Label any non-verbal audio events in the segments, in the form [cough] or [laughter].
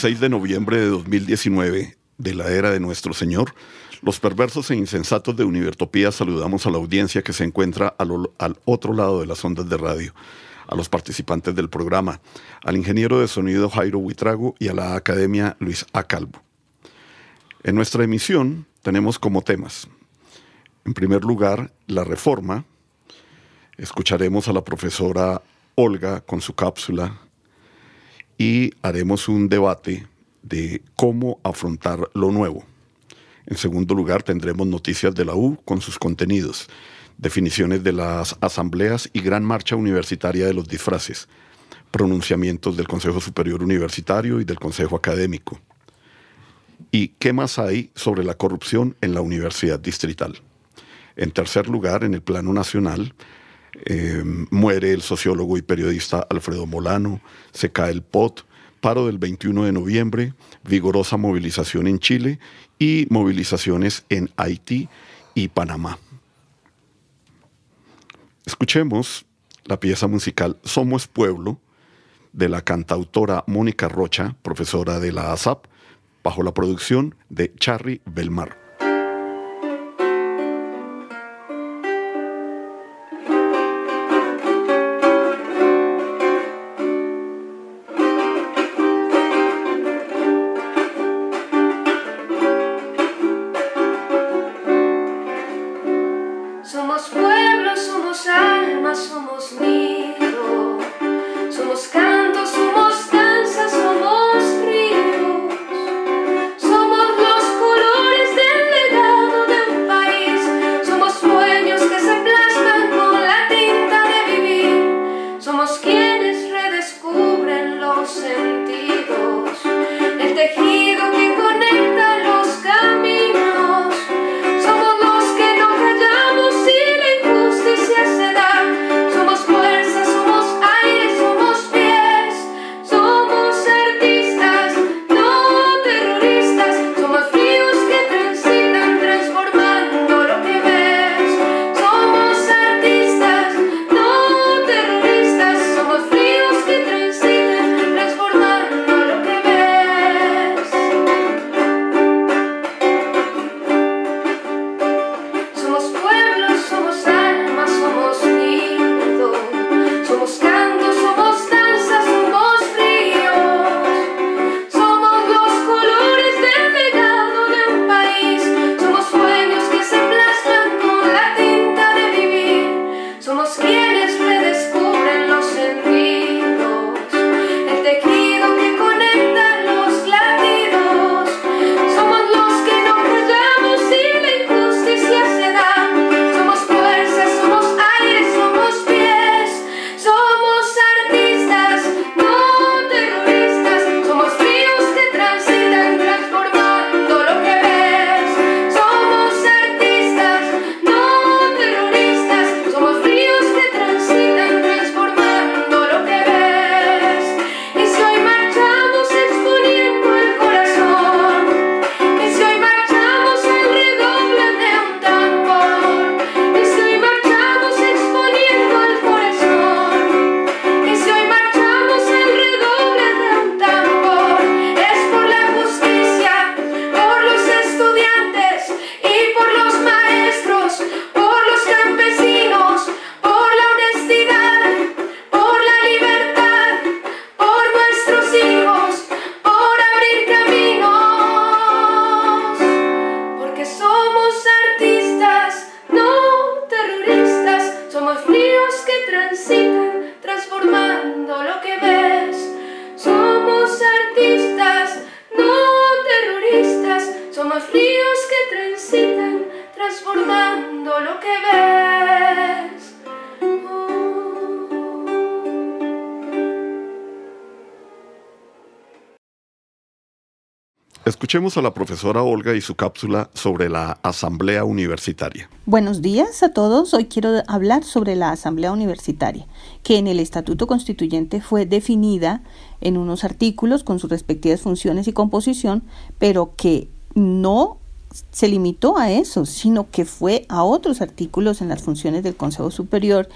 6 de noviembre de 2019, de la era de nuestro Señor, los perversos e insensatos de Univertopía saludamos a la audiencia que se encuentra al, al otro lado de las ondas de radio, a los participantes del programa, al ingeniero de sonido Jairo Huitrago y a la academia Luis A. Calvo. En nuestra emisión tenemos como temas, en primer lugar, la reforma. Escucharemos a la profesora Olga con su cápsula y haremos un debate de cómo afrontar lo nuevo. En segundo lugar, tendremos noticias de la U con sus contenidos, definiciones de las asambleas y gran marcha universitaria de los disfraces, pronunciamientos del Consejo Superior Universitario y del Consejo Académico. ¿Y qué más hay sobre la corrupción en la Universidad Distrital? En tercer lugar, en el plano nacional, eh, muere el sociólogo y periodista Alfredo Molano, se cae el POT, paro del 21 de noviembre, vigorosa movilización en Chile y movilizaciones en Haití y Panamá. Escuchemos la pieza musical Somos Pueblo de la cantautora Mónica Rocha, profesora de la ASAP, bajo la producción de Charry Belmar. Escuchemos a la profesora Olga y su cápsula sobre la Asamblea Universitaria. Buenos días a todos. Hoy quiero hablar sobre la Asamblea Universitaria, que en el Estatuto Constituyente fue definida en unos artículos con sus respectivas funciones y composición, pero que no se limitó a eso, sino que fue a otros artículos en las funciones del Consejo Superior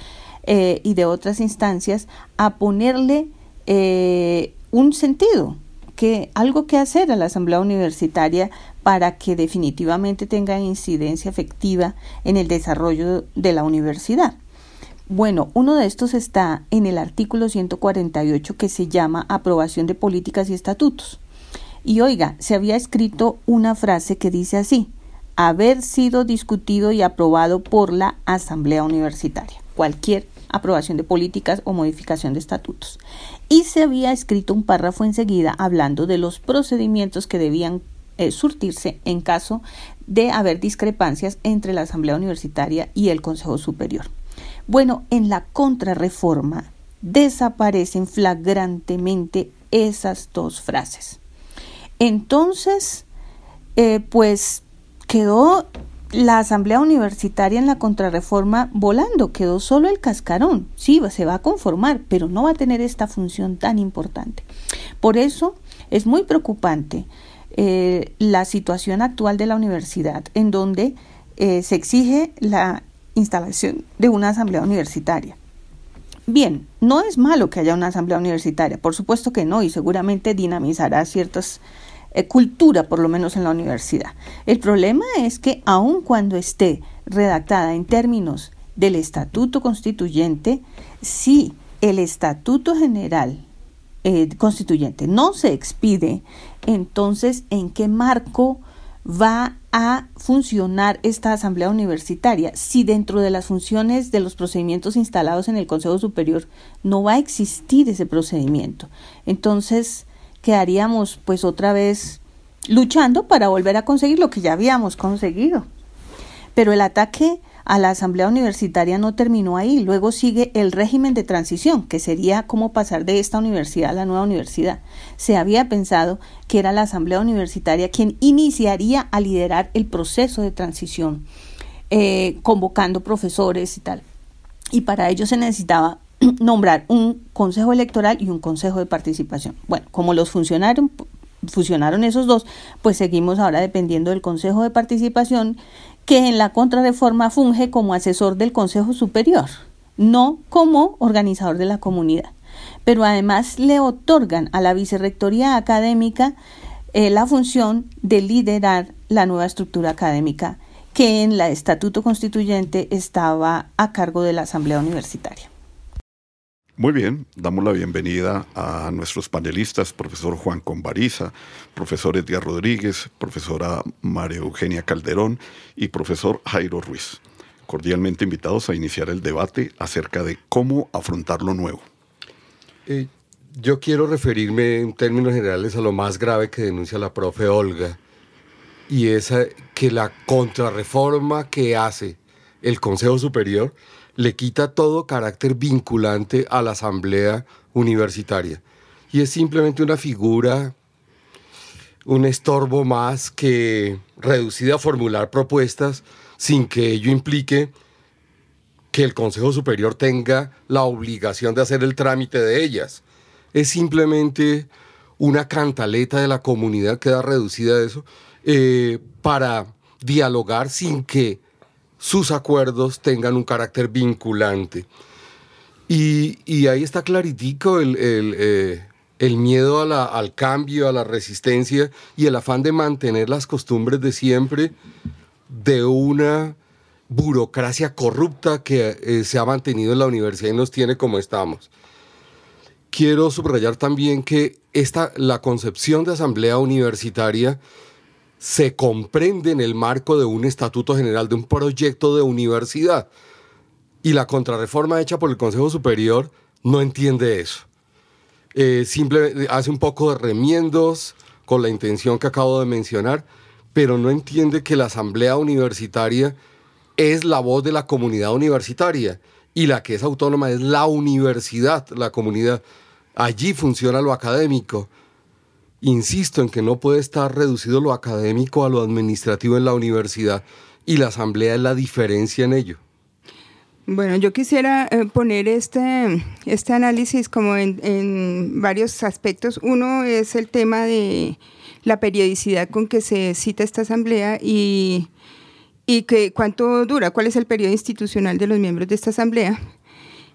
eh, y de otras instancias a ponerle eh, un sentido, que algo que hacer a la Asamblea Universitaria para que definitivamente tenga incidencia efectiva en el desarrollo de la universidad. Bueno, uno de estos está en el artículo 148 que se llama Aprobación de Políticas y Estatutos. Y oiga, se había escrito una frase que dice así, haber sido discutido y aprobado por la Asamblea Universitaria, cualquier aprobación de políticas o modificación de estatutos. Y se había escrito un párrafo enseguida hablando de los procedimientos que debían eh, surtirse en caso de haber discrepancias entre la Asamblea Universitaria y el Consejo Superior. Bueno, en la contrarreforma desaparecen flagrantemente esas dos frases. Entonces, eh, pues quedó la Asamblea Universitaria en la contrarreforma volando, quedó solo el cascarón. Sí, se va a conformar, pero no va a tener esta función tan importante. Por eso es muy preocupante eh, la situación actual de la universidad, en donde eh, se exige la instalación de una asamblea universitaria. Bien, no es malo que haya una asamblea universitaria, por supuesto que no, y seguramente dinamizará ciertas eh, cultura, por lo menos en la universidad. El problema es que aun cuando esté redactada en términos del estatuto constituyente, si el estatuto general eh, constituyente no se expide, entonces ¿en qué marco va a funcionar esta asamblea universitaria si dentro de las funciones de los procedimientos instalados en el Consejo Superior no va a existir ese procedimiento? Entonces, quedaríamos pues otra vez luchando para volver a conseguir lo que ya habíamos conseguido. Pero el ataque a la Asamblea Universitaria no terminó ahí. Luego sigue el régimen de transición, que sería cómo pasar de esta universidad a la nueva universidad. Se había pensado que era la Asamblea Universitaria quien iniciaría a liderar el proceso de transición, eh, convocando profesores y tal. Y para ello se necesitaba [clears throat] nombrar un consejo electoral y un consejo de participación. Bueno, como los funcionaron, fusionaron esos dos, pues seguimos ahora dependiendo del consejo de participación que en la contrarreforma funge como asesor del consejo superior, no como organizador de la comunidad. Pero además le otorgan a la vicerrectoría académica eh, la función de liderar la nueva estructura académica que en la estatuto constituyente estaba a cargo de la Asamblea Universitaria. Muy bien, damos la bienvenida a nuestros panelistas, profesor Juan Convariza, profesor Edgar Rodríguez, profesora María Eugenia Calderón y profesor Jairo Ruiz. Cordialmente invitados a iniciar el debate acerca de cómo afrontar lo nuevo. Eh, yo quiero referirme en términos generales a lo más grave que denuncia la profe Olga, y es que la contrarreforma que hace el Consejo Superior le quita todo carácter vinculante a la asamblea universitaria. Y es simplemente una figura, un estorbo más que reducida a formular propuestas sin que ello implique que el Consejo Superior tenga la obligación de hacer el trámite de ellas. Es simplemente una cantaleta de la comunidad, queda reducida a eso, eh, para dialogar sin que sus acuerdos tengan un carácter vinculante. Y, ahí está claritico el, eh, miedo al cambio, a la resistencia y el afán de mantener las costumbres de siempre de una burocracia corrupta que eh, se ha mantenido en la universidad y nos tiene como estamos. Quiero subrayar también que esta, la concepción de asamblea universitaria se comprende en el marco de un estatuto general, de un proyecto de universidad. Y la contrarreforma hecha por el Consejo Superior no entiende eso. Eh, simplemente hace un poco de remiendos con la intención que acabo de mencionar, pero no entiende que la asamblea universitaria es la voz de la comunidad universitaria y la que es autónoma es la universidad, la comunidad. Allí funciona lo académico. Insisto en que no puede estar reducido lo académico a lo administrativo en la universidad y la asamblea es la diferencia en ello. Bueno, yo quisiera eh, poner este, este análisis como en, varios aspectos. Uno es el tema de la periodicidad con que se cita esta asamblea y, y que cuánto dura, cuál es el periodo institucional de los miembros de esta asamblea.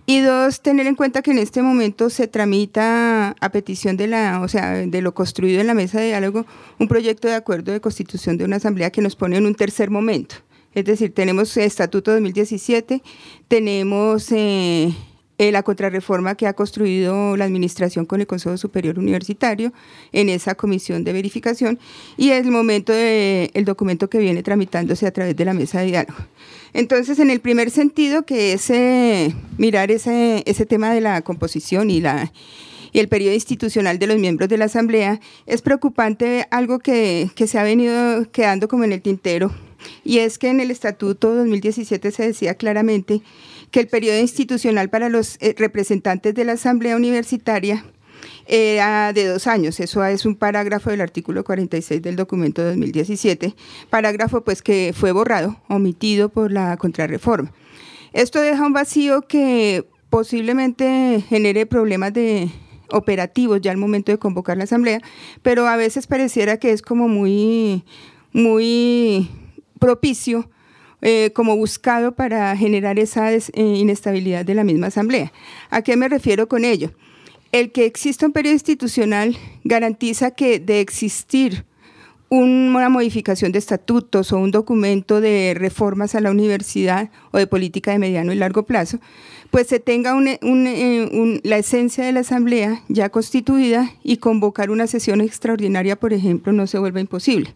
Y dos, tener en cuenta que en este momento se tramita a petición de la, o sea, de lo construido en la mesa de diálogo, un proyecto de acuerdo de constitución de una asamblea que nos pone en un tercer momento. Es decir, tenemos Estatuto 2017, tenemos eh, eh, la contrarreforma que ha construido la Administración con el Consejo Superior Universitario en esa comisión de verificación y es el momento del documento que viene tramitándose a través de la mesa de diálogo. Entonces, en el primer sentido, que es eh, mirar ese, ese tema de la composición y la y el periodo institucional de los miembros de la Asamblea, es preocupante algo que, que se ha venido quedando como en el tintero. Y es que en el Estatuto 2017 se decía claramente que el periodo institucional para los eh, representantes de la Asamblea Universitaria era de dos años. Eso es un parágrafo del artículo 46 del documento 2017, parágrafo pues que fue borrado, omitido por la contrarreforma. Esto deja un vacío que posiblemente genere problemas de operativos ya al momento de convocar la asamblea, pero a veces pareciera que es como muy muy propicio eh, como buscado para generar esa eh, inestabilidad de la misma Asamblea. ¿A qué me refiero con ello? El que exista un periodo institucional garantiza que de existir una modificación de estatutos o un documento de reformas a la universidad o de política de mediano y largo plazo, pues se tenga eh, la esencia de la asamblea ya constituida y convocar una sesión extraordinaria, por ejemplo, no se vuelva imposible.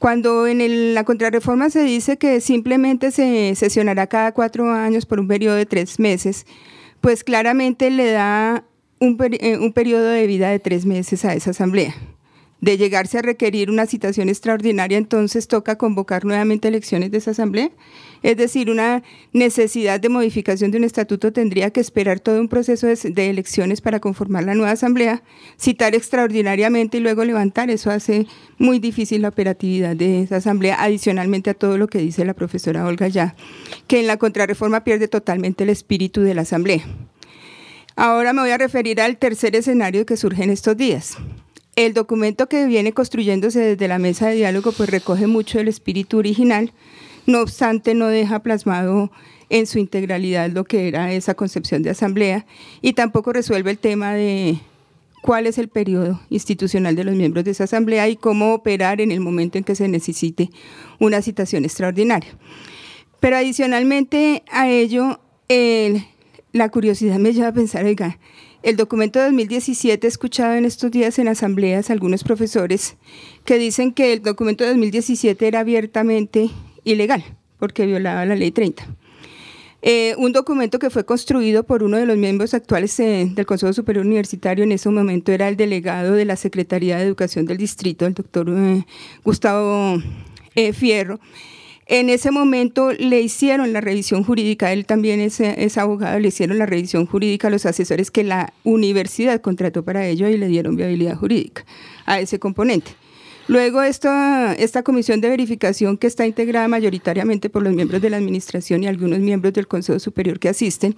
Cuando en la contrarreforma se dice que simplemente se sesionará cada cuatro años por un periodo de tres meses, pues claramente le da un, eh, un periodo de vida de tres meses a esa asamblea de llegarse a requerir una citación extraordinaria, entonces toca convocar nuevamente elecciones de esa asamblea. Es decir, una necesidad de modificación de un estatuto tendría que esperar todo un proceso de, elecciones para conformar la nueva asamblea, citar extraordinariamente y luego levantar. Eso hace muy difícil la operatividad de esa asamblea, adicionalmente a todo lo que dice la profesora Olga ya, que en la contrarreforma pierde totalmente el espíritu de la asamblea. Ahora me voy a referir al tercer escenario que surge en estos días. El documento que viene construyéndose desde la mesa de diálogo pues recoge mucho del espíritu original, no obstante no deja plasmado en su integralidad lo que era esa concepción de asamblea y tampoco resuelve el tema de cuál es el periodo institucional de los miembros de esa asamblea y cómo operar en el momento en que se necesite una citación extraordinaria. Pero adicionalmente a ello, la curiosidad me lleva a pensar, oiga, el documento de 2017 he escuchado en estos días en asambleas algunos profesores que dicen que el documento de 2017 era abiertamente ilegal porque violaba la ley 30. Eh, un documento que fue construido por uno de los miembros actuales eh, del Consejo Superior Universitario, en ese momento era el delegado de la Secretaría de Educación del Distrito, el doctor eh, Gustavo Fierro, en ese momento le hicieron la revisión jurídica, él también es, abogado, le hicieron la revisión jurídica a los asesores que la universidad contrató para ello y le dieron viabilidad jurídica a ese componente. Luego esta, esta comisión de verificación que está integrada mayoritariamente por los miembros de la administración y algunos miembros del Consejo Superior que asisten,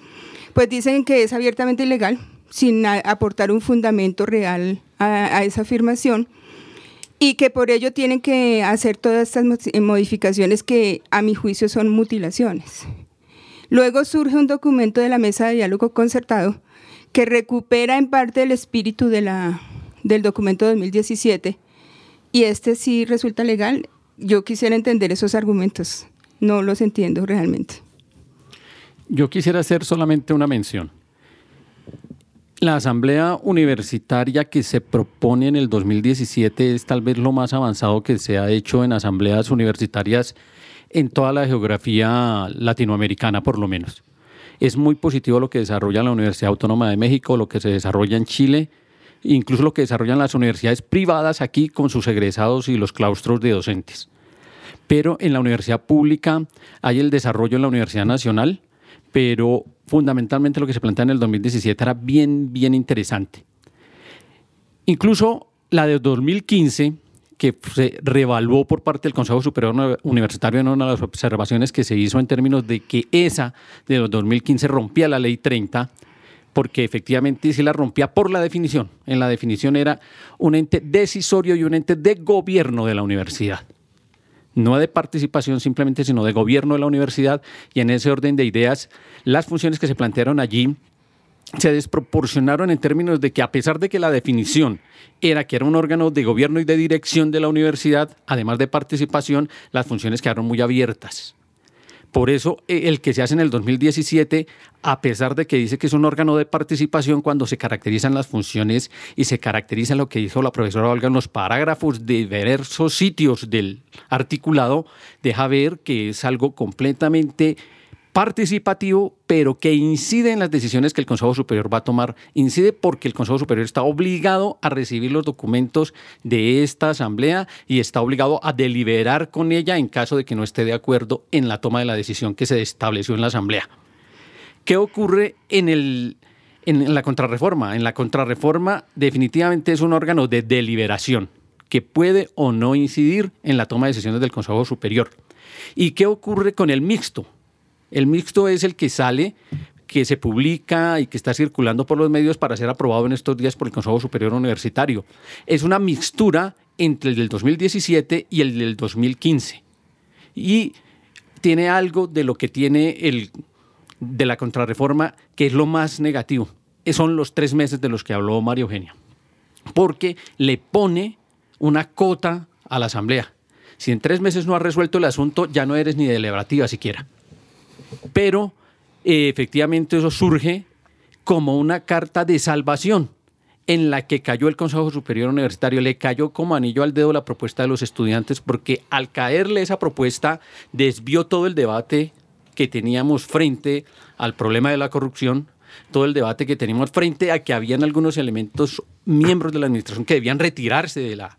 pues dicen que es abiertamente ilegal, sin aportar un fundamento real a esa afirmación y que por ello tienen que hacer todas estas eh, modificaciones que a mi juicio son mutilaciones. Luego surge un documento de la mesa de diálogo concertado que recupera en parte el espíritu del documento 2017 y este sí resulta legal. Yo quisiera entender esos argumentos, no los entiendo realmente. Yo quisiera hacer solamente una mención. La asamblea universitaria que se propone en el 2017 es tal vez lo más avanzado que se ha hecho en asambleas universitarias en toda la geografía latinoamericana, por lo menos. Es muy positivo lo que desarrolla la Universidad Autónoma de México, lo que se desarrolla en Chile, incluso lo que desarrollan las universidades privadas aquí con sus egresados y los claustros de docentes. Pero en la universidad pública hay el desarrollo en la Universidad Nacional, pero fundamentalmente lo que se plantea en el 2017 era bien, bien interesante. Incluso la de 2015, que se revaluó por parte del Consejo Superior Universitario en una de las observaciones que se hizo en términos de que esa de 2015 rompía la ley 30, porque efectivamente se la rompía por la definición. En la definición era un ente decisorio y un ente de gobierno de la universidad. No de participación simplemente, sino de gobierno de la universidad. Y en ese orden de ideas, las funciones que se plantearon allí se desproporcionaron en términos de que a pesar de que la definición era que era un órgano de gobierno y de dirección de la universidad, además de participación, las funciones quedaron muy abiertas. Por eso eh, el que se hace en el 2017, a pesar de que dice que es un órgano de participación, cuando se caracterizan las funciones y se caracteriza lo que dijo la profesora Olga en los parágrafos de diversos sitios del articulado, deja ver que es algo completamente participativo, pero que incide en las decisiones que el Consejo Superior va a tomar. Incide porque el Consejo Superior está obligado a recibir los documentos de esta asamblea y está obligado a deliberar con ella en caso de que no esté de acuerdo en la toma de la decisión que se estableció en la asamblea. ¿Qué ocurre en, el, en la contrarreforma? En la contrarreforma definitivamente es un órgano de deliberación que puede o no incidir en la toma de decisiones del Consejo Superior. ¿Y qué ocurre con el mixto? El mixto es el que sale, que se publica y que está circulando por los medios para ser aprobado en estos días por el Consejo Superior Universitario. Es una mixtura entre el del 2017 y el del 2015. Y tiene algo de lo que tiene el de la contrarreforma, que es lo más negativo. Son los tres meses de los que habló María Eugenia. Porque le pone una cota a la Asamblea. Si en tres meses no has resuelto el asunto, ya no eres ni deliberativa siquiera. Pero eh, efectivamente eso surge como una carta de salvación en la que cayó el Consejo Superior Universitario, le cayó como anillo al dedo la propuesta de los estudiantes, porque al caerle esa propuesta desvió todo el debate que teníamos frente al problema de la corrupción, todo el debate que teníamos frente a que habían algunos elementos, miembros de la administración, que debían retirarse de la,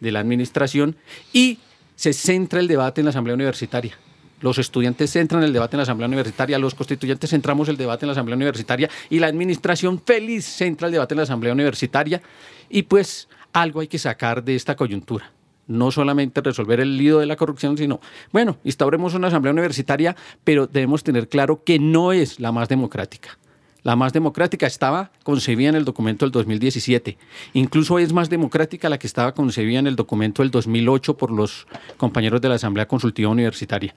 de la administración, y se centra el debate en la Asamblea Universitaria. Los estudiantes entran en el debate en la Asamblea Universitaria, los constituyentes entramos el debate en la Asamblea Universitaria y la administración feliz centra el debate en la Asamblea Universitaria. Y pues algo hay que sacar de esta coyuntura. No solamente resolver el lío de la corrupción, sino, bueno, instauremos una Asamblea Universitaria, pero debemos tener claro que no es la más democrática. La más democrática estaba concebida en el documento del 2017. Incluso es más democrática la que estaba concebida en el documento del 2008 por los compañeros de la Asamblea Consultiva Universitaria.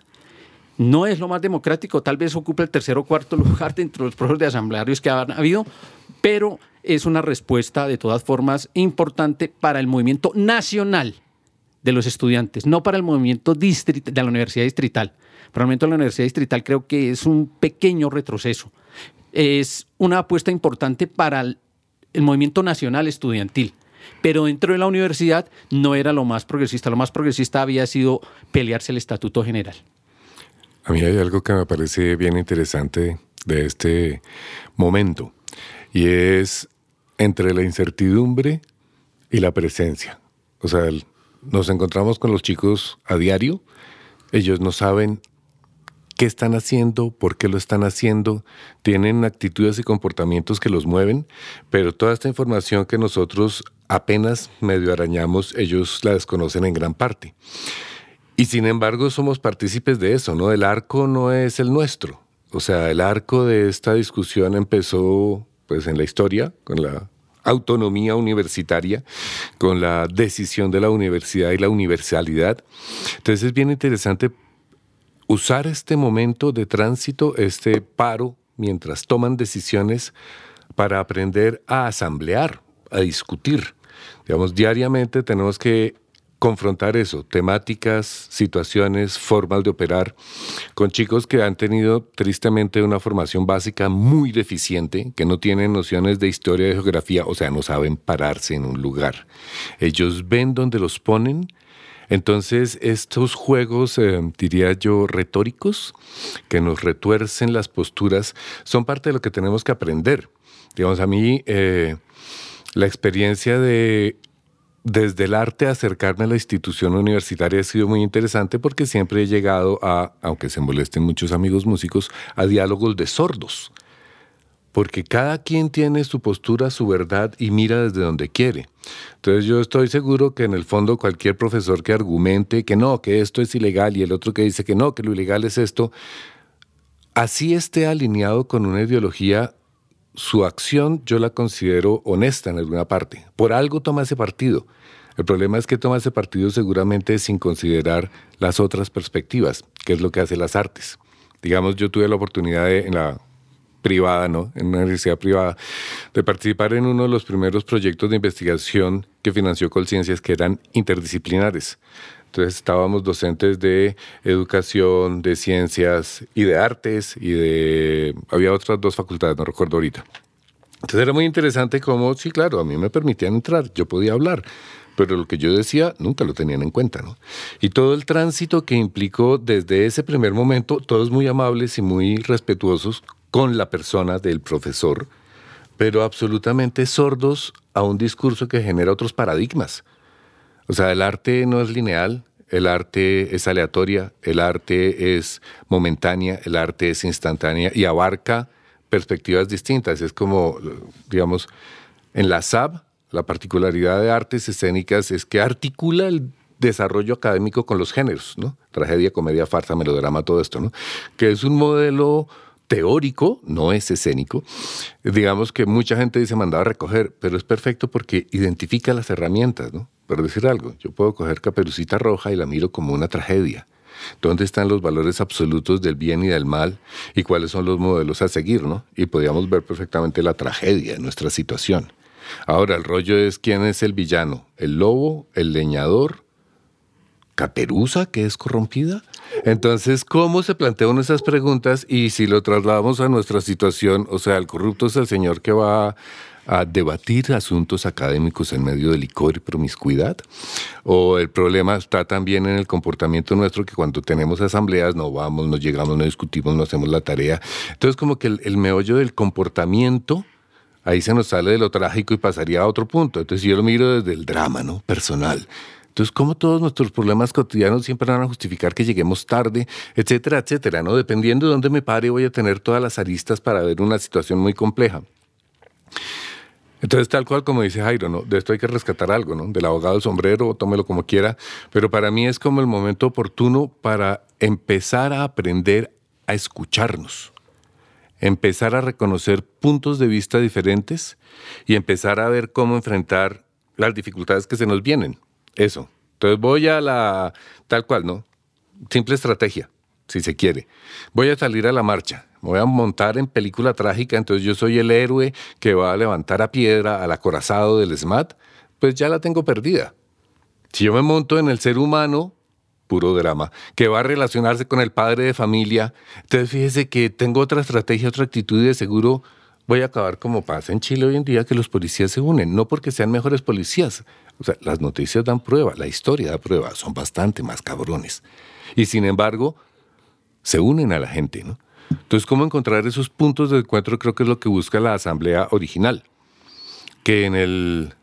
No es lo más democrático, tal vez ocupa el tercer o cuarto [laughs] lugar dentro de los procesos de asamblearios que han habido, pero es una respuesta de todas formas importante para el movimiento nacional de los estudiantes, no para el movimiento de la universidad distrital. Para el movimiento de la universidad distrital creo que es un pequeño retroceso. Es una apuesta importante para el, el movimiento nacional estudiantil pero dentro de la universidad no era lo más progresista. Lo más progresista había sido pelearse el estatuto general. A mí hay algo que me parece bien interesante de este momento y es entre la incertidumbre y la presencia. O sea, nos encontramos con los chicos a diario, ellos no saben qué están haciendo, por qué lo están haciendo, tienen actitudes y comportamientos que los mueven, pero toda esta información que nosotros apenas medio arañamos, ellos la desconocen en gran parte. Y sin embargo somos partícipes de eso, ¿no? El arco no es el nuestro. O sea, el arco de esta discusión empezó pues en la historia, con la autonomía universitaria, con la decisión de la universidad y la universalidad. Entonces es bien interesante usar este momento de tránsito, este paro, mientras toman decisiones, para aprender a asamblear, a discutir. Digamos, diariamente tenemos que confrontar eso, temáticas, situaciones, formas de operar, con chicos que han tenido tristemente una formación básica muy deficiente, que no tienen nociones de historia y geografía, o sea, no saben pararse en un lugar. Ellos ven donde los ponen. Entonces, estos juegos, eh, diría yo, retóricos, que nos retuercen las posturas, son parte de lo que tenemos que aprender. Digamos, a mí... Eh, la experiencia de desde el arte acercarme a la institución universitaria ha sido muy interesante porque siempre he llegado a, aunque se molesten muchos amigos músicos, a diálogos de sordos. Porque cada quien tiene su postura, su verdad y mira desde donde quiere. Entonces yo estoy seguro que en el fondo cualquier profesor que argumente que no, que esto es ilegal y el otro que dice que no, que lo ilegal es esto, así esté alineado con una ideología, su acción yo la considero honesta en alguna parte. Por algo toma ese partido. El problema es que toma ese partido seguramente sin considerar las otras perspectivas, que es lo que hace las artes. Digamos, yo tuve la oportunidad en la privada, ¿no? En una universidad privada, de participar en uno de los primeros proyectos de investigación que financió Colciencias, que eran interdisciplinares. Entonces estábamos docentes de educación, de ciencias y de artes y de... Había otras dos facultades, no recuerdo ahorita. Entonces era muy interesante cómo, sí, claro, a mí me permitían entrar, yo podía hablar, pero lo que yo decía nunca lo tenían en cuenta, ¿no? Y todo el tránsito que implicó desde ese primer momento, todos muy amables y muy respetuosos con la persona del profesor, pero absolutamente sordos a un discurso que genera otros paradigmas. O sea, el arte no es lineal, el arte es aleatoria, el arte es momentánea, el arte es instantánea y abarca perspectivas distintas. Es como, digamos, en la SAB, la particularidad de artes escénicas es que articula el desarrollo académico con los géneros, ¿no? Tragedia, comedia, farsa, melodrama, todo esto, ¿no? Que es un modelo teórico, no es escénico. Digamos que mucha gente dice mandaba a recoger, pero es perfecto porque identifica las herramientas, ¿no? Por decir algo, yo puedo coger Caperucita Roja y la miro como una tragedia. ¿Dónde están los valores absolutos del bien y del mal? ¿Y cuáles son los modelos a seguir, no? Y podíamos ver perfectamente la tragedia de nuestra situación. Ahora, el rollo es quién es el villano, el lobo, el leñador, Caperuza, que es corrompida. Entonces, ¿cómo se plantean esas preguntas? Y si lo trasladamos a nuestra situación, o sea, el corrupto es el señor que va a debatir asuntos académicos en medio de licor y promiscuidad? ¿O el problema está también en el comportamiento nuestro que cuando tenemos asambleas no vamos, no llegamos, no discutimos, no hacemos la tarea? Entonces como que el, meollo del comportamiento ahí se nos sale de lo trágico y pasaría a otro punto. Entonces yo lo miro desde el drama, ¿no? Personal. Entonces, como todos nuestros problemas cotidianos siempre van a justificar que lleguemos tarde, etcétera, etcétera, ¿no? Dependiendo de dónde me pare, voy a tener todas las aristas para ver una situación muy compleja. Entonces, tal cual como dice Jairo, ¿no? De esto hay que rescatar algo, ¿no? Del abogado sombrero, tómelo como quiera, pero para mí es como el momento oportuno para empezar a aprender a escucharnos, empezar a reconocer puntos de vista diferentes y empezar a ver cómo enfrentar las dificultades que se nos vienen. Eso. Entonces voy a la tal cual, ¿no? Simple estrategia, si se quiere. Voy a salir a la marcha me voy a montar en película trágica, entonces yo soy el héroe que va a levantar a piedra al acorazado del SMAT, pues ya la tengo perdida. Si yo me monto en el ser humano, puro drama, que va a relacionarse con el padre de familia, entonces fíjese que tengo otra estrategia, otra actitud y de seguro voy a acabar como pasa en Chile hoy en día, que los policías se unen, no porque sean mejores policías. O sea, las noticias dan prueba, la historia da prueba, son bastante más cabrones. Y sin embargo, se unen a la gente, ¿no? Entonces, ¿cómo encontrar esos puntos de encuentro? Creo que es lo que busca la asamblea original, que en el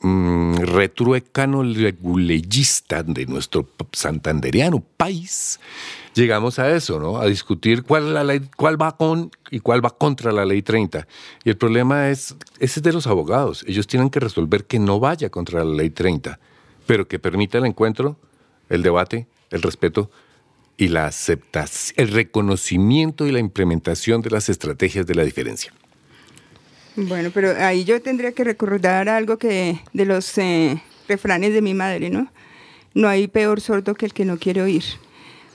mmm, retruécano leguleyista de nuestro santandereano país, llegamos a eso, ¿no? A discutir cuál, la ley, cuál va con y cuál va contra la ley 30. Y el problema es, ese es de los abogados. Ellos tienen que resolver que no vaya contra la ley 30, pero que permita el encuentro, el debate, el respeto y la aceptación, el reconocimiento y la implementación de las estrategias de la diferencia. Bueno, pero ahí yo tendría que recordar algo que de los eh, refranes de mi madre, ¿no? No hay peor sordo que el que no quiere oír.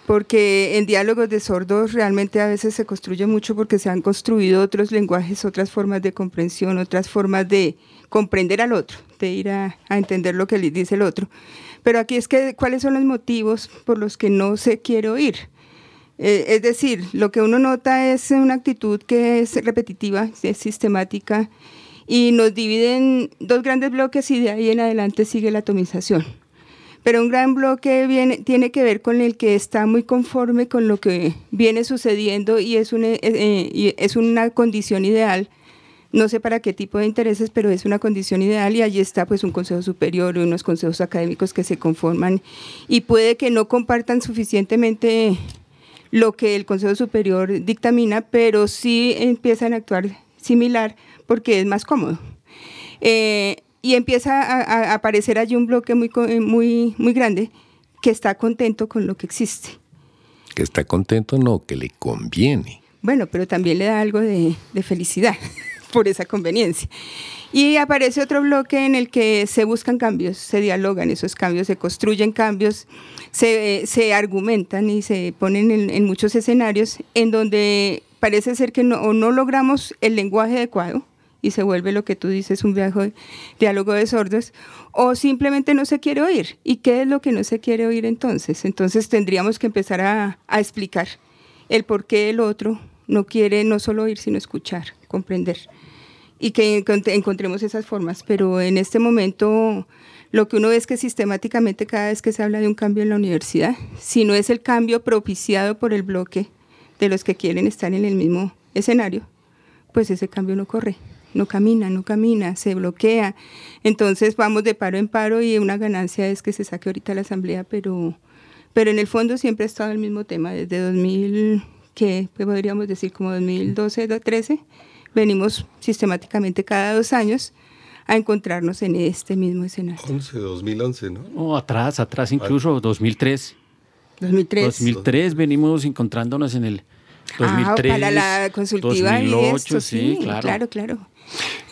Porque en diálogos de sordos realmente a veces se construye mucho porque se han construido otros lenguajes, otras formas de comprensión, otras formas de comprender al otro, de ir a, a entender lo que le dice el otro. Pero aquí es que, ¿cuáles son los motivos por los que no se quiere oír? Eh, es decir, lo que uno nota es una actitud que es repetitiva, es sistemática, y nos divide en dos grandes bloques y de ahí en adelante sigue la atomización. Pero un gran bloque viene, tiene que ver con el que está muy conforme con lo que viene sucediendo y es una, eh, eh, y es una condición ideal no sé para qué tipo de intereses, pero es una condición ideal y allí está pues un consejo superior y unos consejos académicos que se conforman y puede que no compartan suficientemente lo que el consejo superior dictamina, pero sí empiezan a actuar similar porque es más cómodo. Eh, y empieza a, aparecer allí un bloque muy, muy, muy grande que está contento con lo que existe. Que está contento, no, que le conviene. Bueno, pero también le da algo de, de felicidad por esa conveniencia. Y aparece otro bloque en el que se buscan cambios, se dialogan esos cambios, se construyen cambios, se, se argumentan y se ponen en, muchos escenarios en donde parece ser que no, o no logramos el lenguaje adecuado y se vuelve lo que tú dices un viejo diálogo de sordos, o simplemente no se quiere oír. ¿Y qué es lo que no se quiere oír entonces? Entonces tendríamos que empezar a, a explicar el por qué el otro no quiere no solo oír, sino escuchar, comprender y que encontremos esas formas. Pero en este momento lo que uno ve es que sistemáticamente cada vez que se habla de un cambio en la universidad, si no es el cambio propiciado por el bloque de los que quieren estar en el mismo escenario, pues ese cambio no corre, no camina, no camina, se bloquea. Entonces vamos de paro en paro y una ganancia es que se saque ahorita la asamblea, pero, pero en el fondo siempre ha estado el mismo tema desde 2000, que podríamos decir como 2012, 2013 venimos sistemáticamente cada dos años a encontrarnos en este mismo escenario. 11, 2011, ¿no? Oh, atrás, atrás incluso, 2003. 2003. 2003 venimos encontrándonos en el 2003. Ah, para la consultiva 2008, y esto, sí, sí, claro. claro, claro.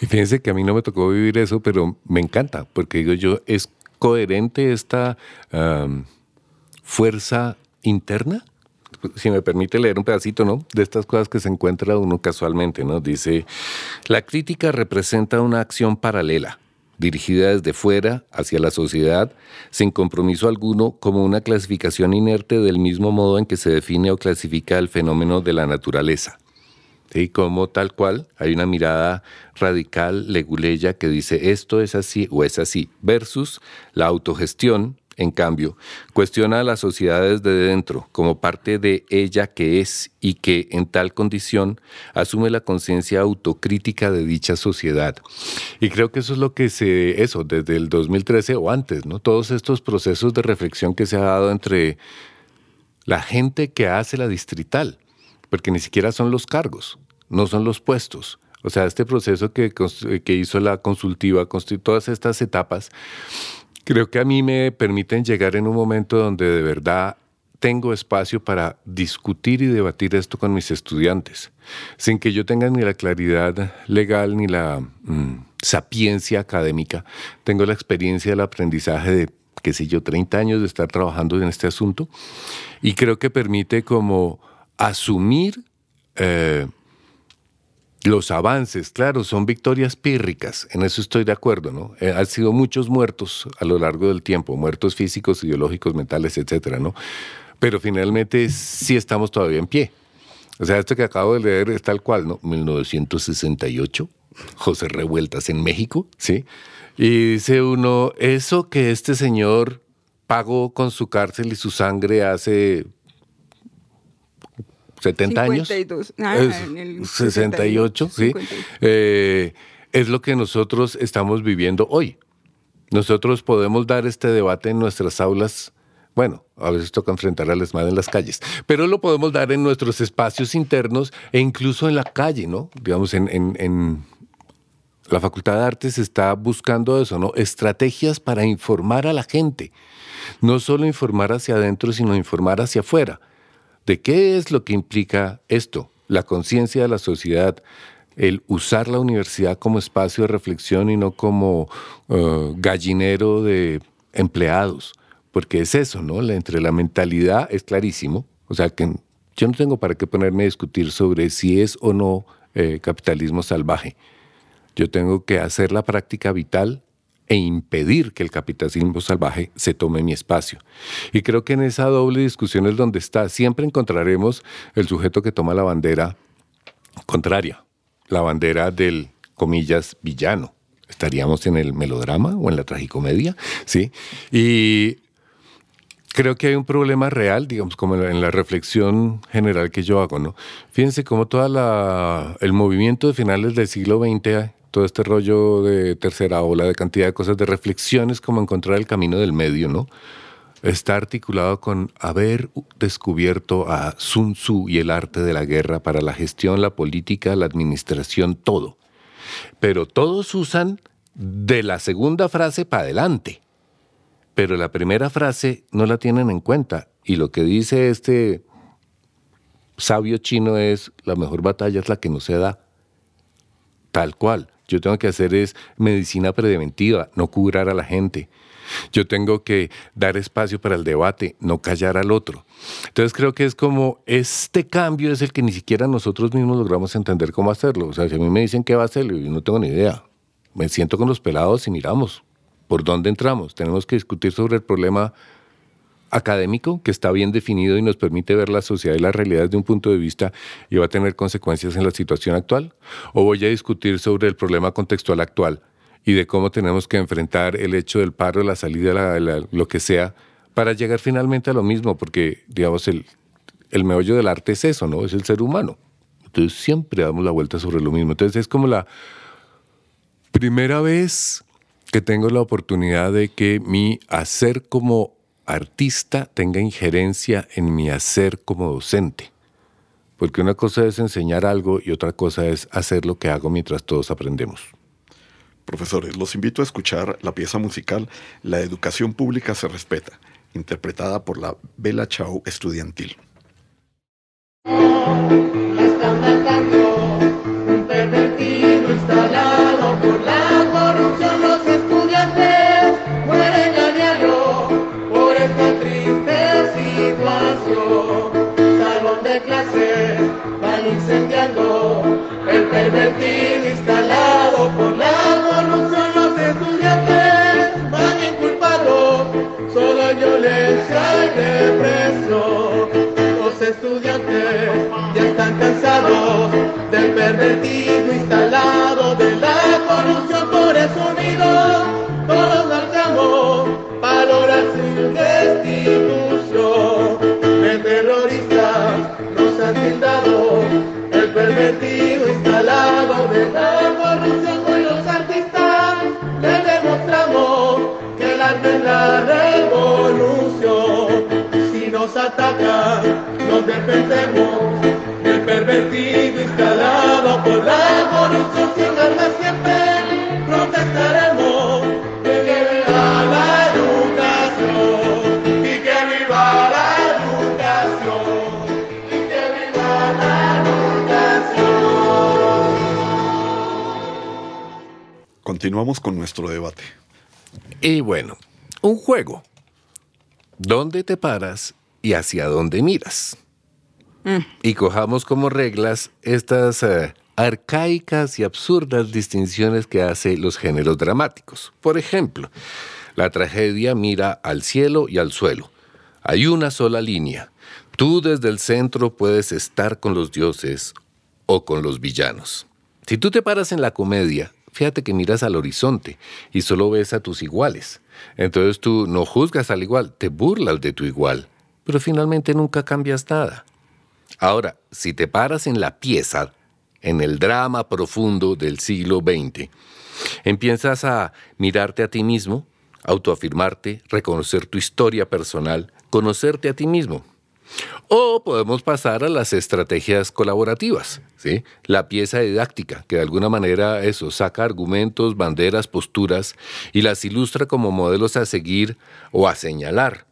Y fíjense que a mí no me tocó vivir eso, pero me encanta, porque digo yo, es coherente esta um, fuerza interna si me permite leer un pedacito, ¿no? De estas cosas que se encuentra uno casualmente, ¿no? Dice, la crítica representa una acción paralela, dirigida desde fuera hacia la sociedad, sin compromiso alguno, como una clasificación inerte del mismo modo en que se define o clasifica el fenómeno de la naturaleza. ¿Sí? Como tal cual, hay una mirada radical, leguleya, que dice esto es así o es así, versus la autogestión, en cambio, cuestiona a la sociedad desde dentro, como parte de ella que es y que, en tal condición, asume la conciencia autocrítica de dicha sociedad. Y creo que eso es lo que se, eso, desde el 2013 o antes, ¿no? Todos estos procesos de reflexión que se ha dado entre la gente que hace la distrital, porque ni siquiera son los cargos, no son los puestos. O sea, este proceso que, que hizo la consultiva, todas estas etapas, Creo que a mí me permiten llegar en un momento donde de verdad tengo espacio para discutir y debatir esto con mis estudiantes, sin que yo tenga ni la claridad legal ni la mm, sapiencia académica. Tengo la experiencia del aprendizaje de, qué sé yo, 30 años de estar trabajando en este asunto y creo que permite como asumir eh, los avances, claro, son victorias pírricas, en eso estoy de acuerdo, ¿no? Eh, han sido muchos muertos a lo largo del tiempo, muertos físicos, ideológicos, mentales, etcétera, ¿no? Pero finalmente sí estamos todavía en pie. O sea, esto que acabo de leer es tal cual, ¿no? 1968, José Revueltas en México, ¿sí? Y dice uno, eso que este señor pagó con su cárcel y su sangre hace 70 52. años. Ah, es en el 68, sí. 52. Eh, es lo que nosotros estamos viviendo hoy. Nosotros podemos dar este debate en nuestras aulas. Bueno, a veces toca enfrentar al ESMAD en las calles, pero lo podemos dar en nuestros espacios internos e incluso en la calle, ¿no? Digamos, en, en, en la Facultad de Artes está buscando eso, ¿no? Estrategias para informar a la gente. No solo informar hacia adentro, sino informar hacia afuera de qué es lo que implica esto, la conciencia de la sociedad, el usar la universidad como espacio de reflexión y no como uh, gallinero de empleados, porque es eso, ¿no? Entre la mentalidad es clarísimo, o sea que yo no tengo para qué ponerme a discutir sobre si es o no eh, capitalismo salvaje. Yo tengo que hacer la práctica vital e impedir que el capitalismo salvaje se tome mi espacio. Y creo que en esa doble discusión es donde está. Siempre encontraremos el sujeto que toma la bandera contraria, la bandera del, comillas, villano. Estaríamos en el melodrama o en la tragicomedia, ¿sí? Y creo que hay un problema real, digamos, como en la, reflexión general que yo hago, ¿no? Fíjense cómo todo el movimiento de finales del siglo XX, todo este rollo de tercera ola, de cantidad de cosas, de reflexiones, como encontrar el camino del medio, ¿no? Está articulado con haber descubierto a Sun Tzu y el arte de la guerra para la gestión, la política, la administración, todo. Pero todos usan de la segunda frase para adelante pero la primera frase no la tienen en cuenta. Y lo que dice este sabio chino es, la mejor batalla es la que no se da. Tal cual. Yo tengo que hacer es medicina preventiva, no curar a la gente. Yo tengo que dar espacio para el debate, no callar al otro. Entonces creo que es como este cambio es el que ni siquiera nosotros mismos logramos entender cómo hacerlo. O sea, si a mí me dicen qué va a hacer, yo no tengo ni idea. Me siento con los pelados y miramos. ¿Por dónde entramos? Tenemos que discutir sobre el problema académico que está bien definido y nos permite ver la sociedad y la realidad desde un punto de vista y va a tener consecuencias en la situación actual? ¿O voy a discutir sobre el problema contextual actual y de cómo tenemos que enfrentar el hecho del paro, la salida, lo que sea, para llegar finalmente a lo mismo? Porque, digamos, el, el meollo del arte es eso, ¿no? Es el ser humano. Entonces siempre damos la vuelta sobre lo mismo. Entonces es como la primera vez que tengo la oportunidad de que mi hacer como artista tenga injerencia en mi hacer como docente. Porque una cosa es enseñar algo y otra cosa es hacer lo que hago mientras todos aprendemos. Profesores, los invito a escuchar la pieza musical La educación pública se respeta, interpretada por la Bella Chau estudiantil. Pervertido instalado por la corrupción los estudiantes van inculpados solo violencia y represión los estudiantes ya están cansados del pervertido instalado de la corrupción por eso unidos revolución. Si nos atacan nos defendemos. Del pervertido instalado por la corrupción sin armas siempre protestaremos. Que vive a la educación y que viva la educación y que viva la Continuamos con nuestro debate. Y bueno, un juego. ¿Dónde te paras y hacia dónde miras? Y cojamos como reglas estas eh, arcaicas y absurdas distinciones que hace los géneros dramáticos. Por ejemplo, la tragedia mira al cielo y al suelo. Hay una sola línea. Tú desde el centro puedes estar con los dioses o con los villanos. Si tú te paras en la comedia, fíjate que miras al horizonte y solo ves a tus iguales. Entonces tú no juzgas al igual, te burlas de tu igual, pero finalmente nunca cambias nada. Ahora, si te paras en la pieza, en el drama profundo del siglo XX, empiezas a mirarte a ti mismo, autoafirmarte, reconocer tu historia personal, conocerte a ti mismo. O podemos pasar a las estrategias colaborativas, ¿sí? La pieza didáctica, que de alguna manera eso saca argumentos, banderas, posturas y las ilustra como modelos a seguir o a señalar.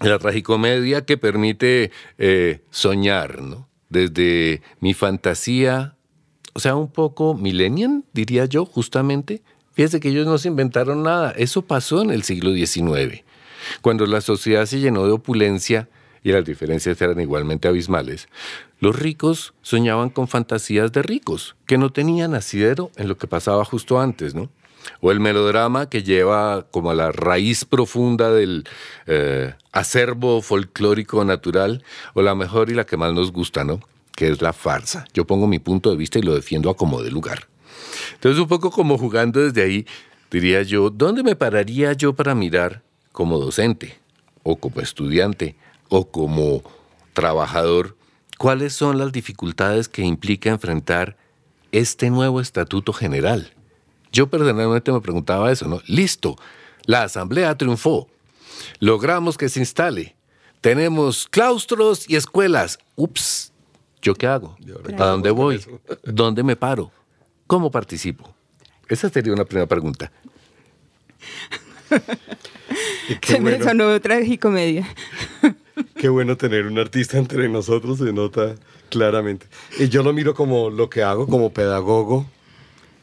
La tragicomedia que permite eh, soñar, ¿no? Desde mi fantasía, o sea, un poco millennial, diría yo, justamente. Fíjense que ellos no se inventaron nada. Eso pasó en el siglo XIX, cuando la sociedad se llenó de opulencia y las diferencias eran igualmente abismales, los ricos soñaban con fantasías de ricos, que no tenían asidero en lo que pasaba justo antes, ¿no? O el melodrama que lleva como a la raíz profunda del eh, acervo folclórico natural, o la mejor y la que más nos gusta, ¿no? Que es la farsa. Yo pongo mi punto de vista y lo defiendo a como de lugar. Entonces, un poco como jugando desde ahí, diría yo, ¿dónde me pararía yo para mirar como docente? o como estudiante o como trabajador, ¿cuáles son las dificultades que implica enfrentar este nuevo estatuto general? Yo personalmente me preguntaba eso, ¿no? Listo, la asamblea triunfó, logramos que se instale, tenemos claustros y escuelas. Ups, ¿yo qué hago? ¿A dónde voy? [laughs] ¿Dónde me paro? ¿Cómo participo? Esa sería una primera pregunta. Se me sonó tragicomedia. [laughs] Qué bueno tener un artista entre nosotros, se nota claramente. Y yo lo miro como lo que hago como pedagogo.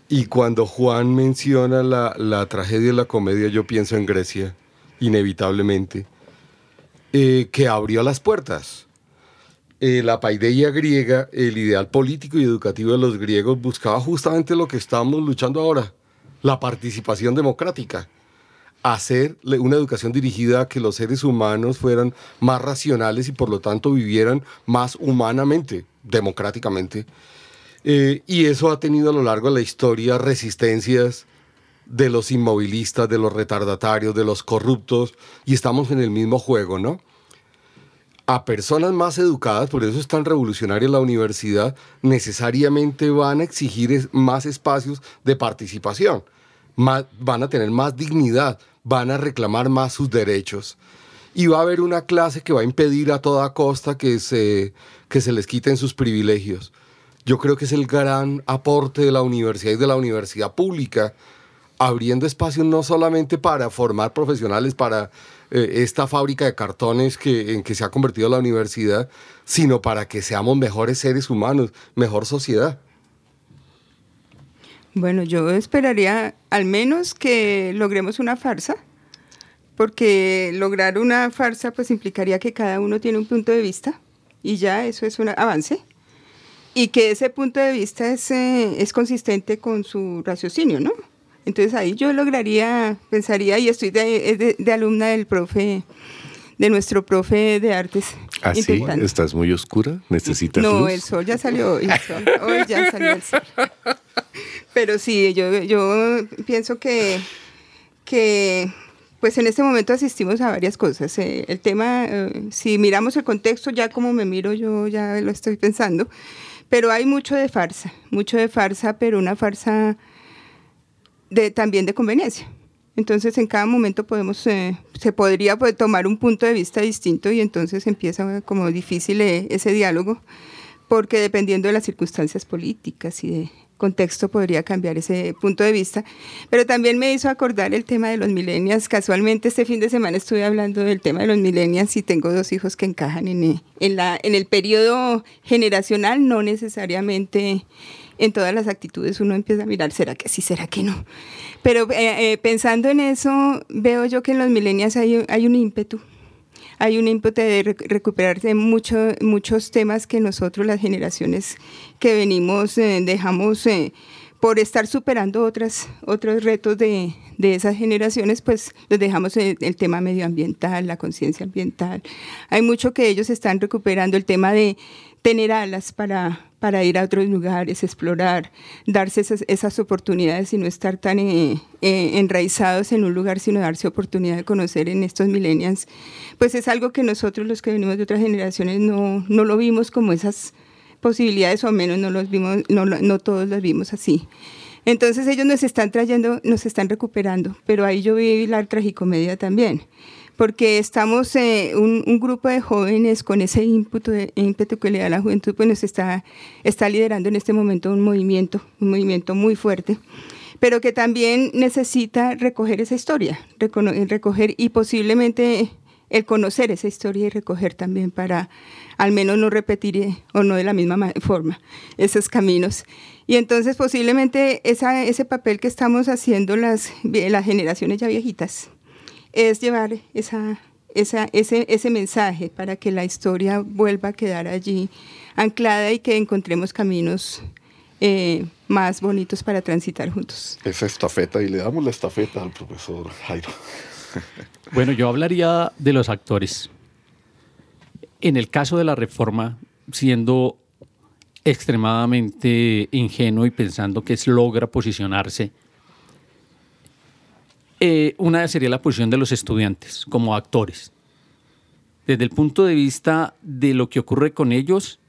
Y cuando Juan menciona la, la tragedia y la comedia, yo pienso en Grecia, inevitablemente, eh, que abrió las puertas. Eh, la paideia griega, el ideal político y educativo de los griegos buscaba justamente lo que estamos luchando ahora, la participación democrática hacer una educación dirigida a que los seres humanos fueran más racionales y por lo tanto vivieran más humanamente, democráticamente. Eh, y eso ha tenido a lo largo de la historia resistencias de los inmovilistas, de los retardatarios, de los corruptos, y estamos en el mismo juego, ¿no? A personas más educadas, por eso es tan revolucionaria la universidad, necesariamente van a exigir más espacios de participación, van a tener más dignidad, van a reclamar más sus derechos. Y va a haber una clase que va a impedir a toda costa que se, que se les quiten sus privilegios. Yo creo que es el gran aporte de la universidad y de la universidad pública, abriendo espacios no solamente para formar profesionales para eh, esta fábrica de cartones que, en que se ha convertido la universidad, sino para que seamos mejores seres humanos, mejor sociedad. Bueno, yo esperaría al menos que logremos una farsa, porque lograr una farsa pues implicaría que cada uno tiene un punto de vista y ya eso es un avance y que ese punto de vista es, eh, es consistente con su raciocinio, ¿no? Entonces ahí yo lograría, pensaría, y estoy de, de- de alumna del profe, de nuestro profe de artes. ¿Así? ¿Ah, ¿Estás muy oscura? ¿Necesitas No, luz? el sol ya salió hoy. el sol- hoy ya salió el sol. [laughs] Pero sí, yo, yo pienso que, que pues en este momento asistimos a varias cosas. Eh, el tema, eh, si miramos el contexto, ya como me miro, yo ya lo estoy pensando. Pero hay mucho de farsa, mucho de farsa, pero una farsa de, también de conveniencia. Entonces, en cada momento podemos, eh, se podría pues, tomar un punto de vista distinto y entonces empieza como difícil eh, ese diálogo, porque dependiendo de las circunstancias políticas y de contexto podría cambiar ese punto de vista. Pero también me hizo acordar el tema de los millennials. Casualmente este fin de semana estuve hablando del tema de los millennials y tengo dos hijos que encajan en, eh, el periodo generacional, no necesariamente en todas las actitudes uno empieza a mirar, ¿será que sí, será que no? Pero eh, eh, pensando en eso, veo yo que en los millennials hay, hay un ímpetu, hay un ímpetu de rec- recuperarse mucho, muchos temas que nosotros, las generaciones que venimos, eh, dejamos eh, por estar superando otras, otros retos de, de esas generaciones, pues los dejamos el, el tema medioambiental, la conciencia ambiental. Hay mucho que ellos están recuperando, el tema de tener alas para, para ir a otros lugares, explorar, darse esas, oportunidades y no estar tan eh, eh, enraizados en un lugar, sino darse oportunidad de conocer en estos millennials, pues es algo que nosotros los que venimos de otras generaciones no, no lo vimos como esas posibilidades o al menos no los vimos, no, no todos las vimos así. Entonces ellos nos están trayendo, nos están recuperando, pero ahí yo vi la tragicomedia también, porque estamos eh, un, grupo de jóvenes con ese ímpetu, de- ímpetu que le da la juventud, pues nos está, está liderando en este momento un movimiento, un movimiento muy fuerte, pero que también necesita recoger esa historia, recoger y posiblemente el conocer esa historia y recoger también para al menos no repetir eh, o no de la misma ma- forma esos caminos. Y entonces posiblemente ese papel que estamos haciendo las, las generaciones ya viejitas es llevar esa, esa, ese, ese mensaje para que la historia vuelva a quedar allí anclada y que encontremos caminos eh, más bonitos para transitar juntos. Esa estafeta, y le damos la estafeta al profesor Jairo. [laughs] Bueno, yo hablaría de los actores. En el caso de la reforma, siendo extremadamente ingenuo y pensando que es- logra posicionarse, eh, una sería la posición de los estudiantes como actores. Desde el punto de vista de lo que ocurre con ellos,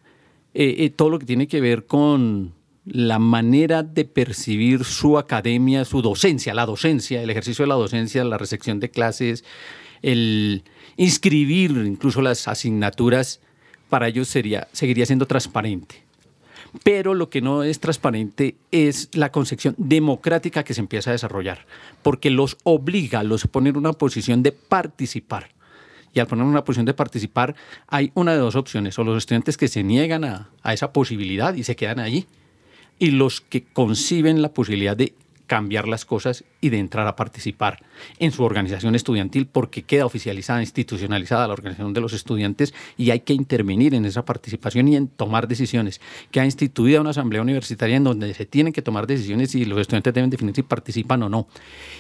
eh, eh, todo lo que tiene que ver con la manera de percibir su academia, su docencia, la docencia, el ejercicio de la docencia, la recepción de clases, el inscribir incluso las asignaturas, para ellos sería, seguiría siendo transparente. Pero lo que no es transparente es la concepción democrática que se empieza a desarrollar, porque los obliga, los pone en una posición de participar. Y al poner una posición de participar, hay una de dos opciones, o los estudiantes que se niegan a, a esa posibilidad y se quedan allí, y los que conciben la posibilidad de cambiar las cosas y de entrar a participar en su organización estudiantil porque queda oficializada, institucionalizada la organización de los estudiantes y hay que intervenir en esa participación y en tomar decisiones. Que ha instituido una asamblea universitaria en donde se tienen que tomar decisiones y los estudiantes deben definir si participan o no.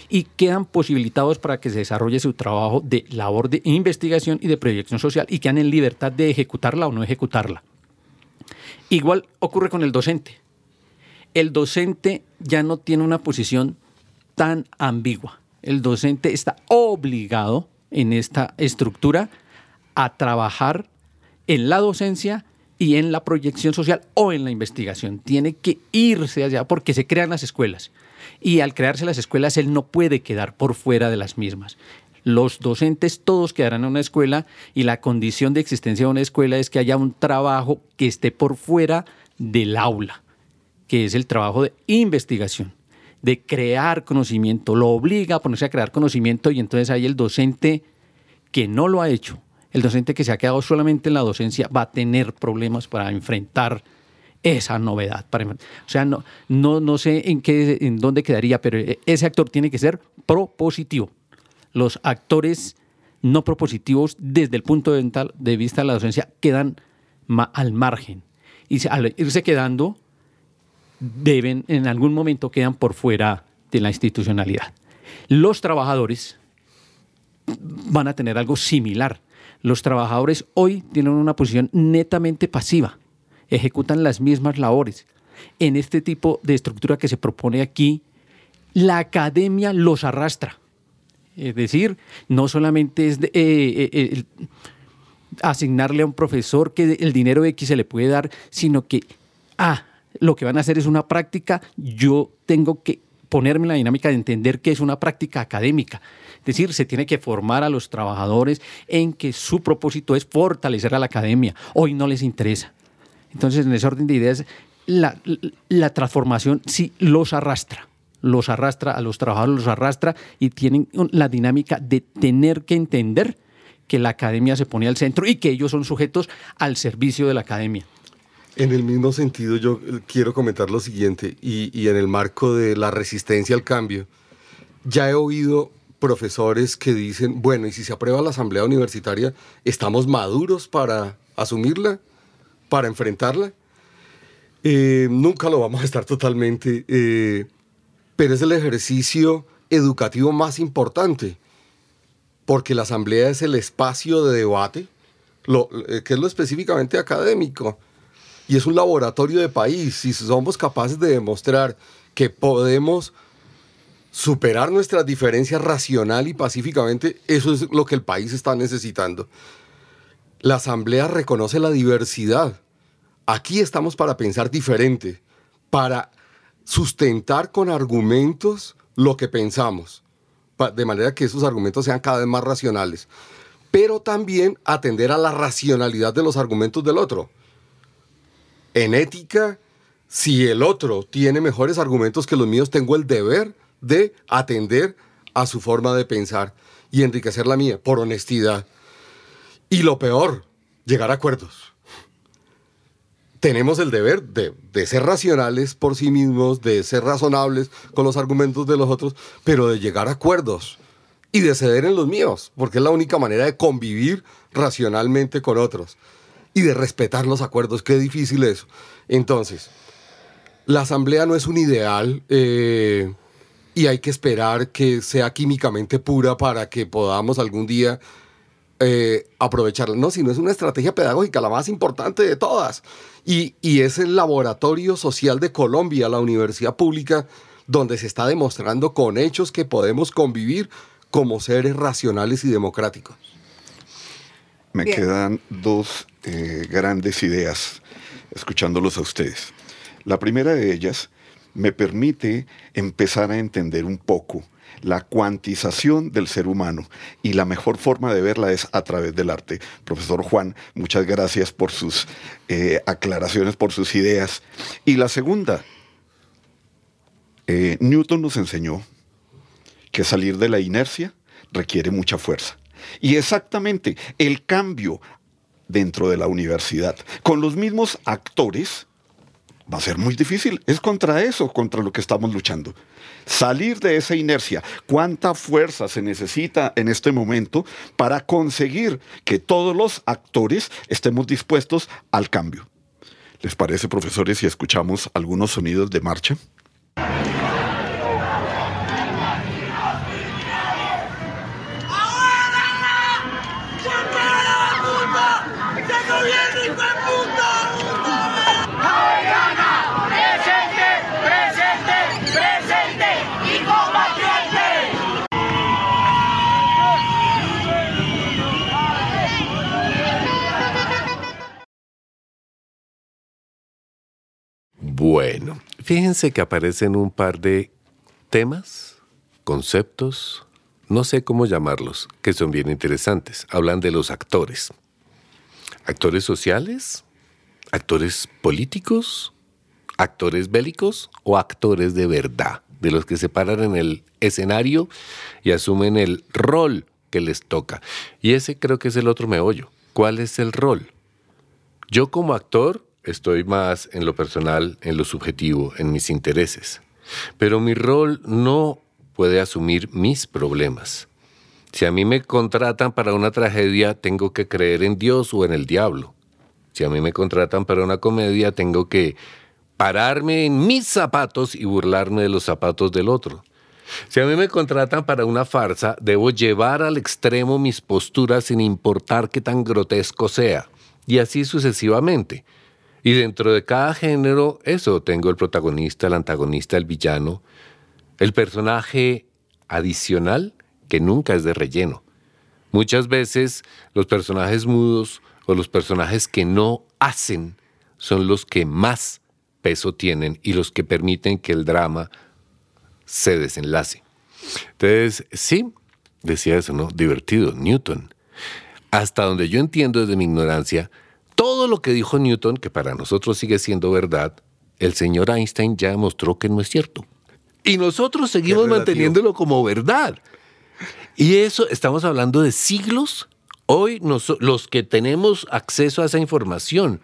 Y quedan posibilitados para que se desarrolle su trabajo de labor de investigación y de proyección social y quedan en libertad de ejecutarla o no ejecutarla. Igual ocurre con el docente el docente ya no tiene una posición tan ambigua. El docente está obligado en esta estructura a trabajar en la docencia y en la proyección social o en la investigación. Tiene que irse allá porque se crean las escuelas. Y al crearse las escuelas, él no puede quedar por fuera de las mismas. Los docentes todos quedarán en una escuela y la condición de existencia de una escuela es que haya un trabajo que esté por fuera del aula que es el trabajo de investigación, de crear conocimiento, lo obliga a ponerse a crear conocimiento y entonces ahí el docente que no lo ha hecho, el docente que se ha quedado solamente en la docencia va a tener problemas para enfrentar esa novedad. o sea, no, no, no sé en, qué, en dónde quedaría, pero ese actor tiene que ser propositivo. Los actores no propositivos desde el punto de vista de la docencia quedan al margen. Y al irse quedando, deben, en algún momento quedan por fuera de la institucionalidad. Los trabajadores van a tener algo similar. Los trabajadores hoy tienen una posición netamente pasiva, ejecutan las mismas labores. En este tipo de estructura que se propone aquí, la academia los arrastra. Es decir, no solamente es eh, eh, asignarle a un profesor que el dinero X se le puede dar, sino que, ah, lo que van a hacer es una práctica, yo tengo que ponerme en la dinámica de entender que es una práctica académica. Es decir, se tiene que formar a los trabajadores en que su propósito es fortalecer a la academia. Hoy no les interesa. Entonces, en ese orden de ideas, la, la transformación sí los arrastra los arrastra, a los trabajadores los arrastra y tienen la dinámica de tener que entender que la academia se pone al centro y que ellos son sujetos al servicio de la academia. En el mismo sentido, yo eh, quiero comentar lo siguiente, y, en el marco de la resistencia al cambio, ya he oído profesores que dicen, bueno, y si se aprueba la asamblea universitaria, ¿estamos maduros para asumirla, para enfrentarla? Eh, nunca lo vamos a estar totalmente, eh, pero es el ejercicio educativo más importante, porque la asamblea es el espacio de debate, lo, que es lo específicamente académico y es un laboratorio de país. Si somos capaces de demostrar que podemos superar nuestras diferencias racional y pacíficamente, eso es lo que el país está necesitando. La Asamblea reconoce la diversidad. Aquí estamos para pensar diferente, para sustentar con argumentos lo que pensamos, de manera que esos argumentos sean cada vez más racionales, pero también atender a la racionalidad de los argumentos del otro en ética, si el otro tiene mejores argumentos que los míos, tengo el deber de atender a su forma de pensar y enriquecer la mía por honestidad. Y lo peor, llegar a acuerdos. Tenemos el deber de, ser racionales por sí mismos, de ser razonables con los argumentos de los otros, pero de llegar a acuerdos y de ceder en los míos, porque es la única manera de convivir racionalmente con otros y de respetar los acuerdos. Qué difícil eso. Entonces, la asamblea no es un ideal eh, y hay que esperar que sea químicamente pura para que podamos algún día eh, aprovecharla. No, sino es una estrategia pedagógica, la más importante de todas. Y, y es el laboratorio social de Colombia, la universidad pública, donde se está demostrando con hechos que podemos convivir como seres racionales y democráticos. Me Bien. quedan dos eh, grandes ideas escuchándolos a ustedes. La primera de ellas me permite empezar a entender un poco la cuantización del ser humano y la mejor forma de verla es a través del arte. Profesor Juan, muchas gracias por sus eh, aclaraciones, por sus ideas. Y la segunda, eh, Newton nos enseñó que salir de la inercia requiere mucha fuerza. Y exactamente el cambio dentro de la universidad con los mismos actores va a ser muy difícil. Es contra eso, contra lo que estamos luchando. Salir de esa inercia. ¿Cuánta fuerza se necesita en este momento para conseguir que todos los actores estemos dispuestos al cambio? ¿Les parece, profesores, si escuchamos algunos sonidos de marcha? Bueno, fíjense que aparecen un par de temas, conceptos, no sé cómo llamarlos, que son bien interesantes. Hablan de los actores. Actores sociales, actores políticos, actores bélicos o actores de verdad, de los que se paran en el escenario y asumen el rol que les toca. Y ese creo que es el otro meollo. ¿Cuál es el rol? Yo como actor estoy más en lo personal, en lo subjetivo, en mis intereses. Pero mi rol no puede asumir mis problemas. Si a mí me contratan para una tragedia, tengo que creer en Dios o en el diablo. Si a mí me contratan para una comedia, tengo que pararme en mis zapatos y burlarme de los zapatos del otro. Si a mí me contratan para una farsa, debo llevar al extremo mis posturas sin importar qué tan grotesco sea. Y así sucesivamente. Y dentro de cada género, eso, tengo el protagonista, el antagonista, el villano, el personaje adicional que nunca es de relleno. Muchas veces los personajes mudos o los personajes que no hacen son los que más peso tienen y los que permiten que el drama se desenlace. Entonces, sí, decía eso, ¿no? Divertido, Newton. Hasta donde yo entiendo desde mi ignorancia, todo lo que dijo Newton, que para nosotros sigue siendo verdad, el señor Einstein ya demostró que no es cierto. Y nosotros seguimos manteniéndolo como verdad. Y eso, estamos hablando de siglos. Hoy nos- los que tenemos acceso a esa información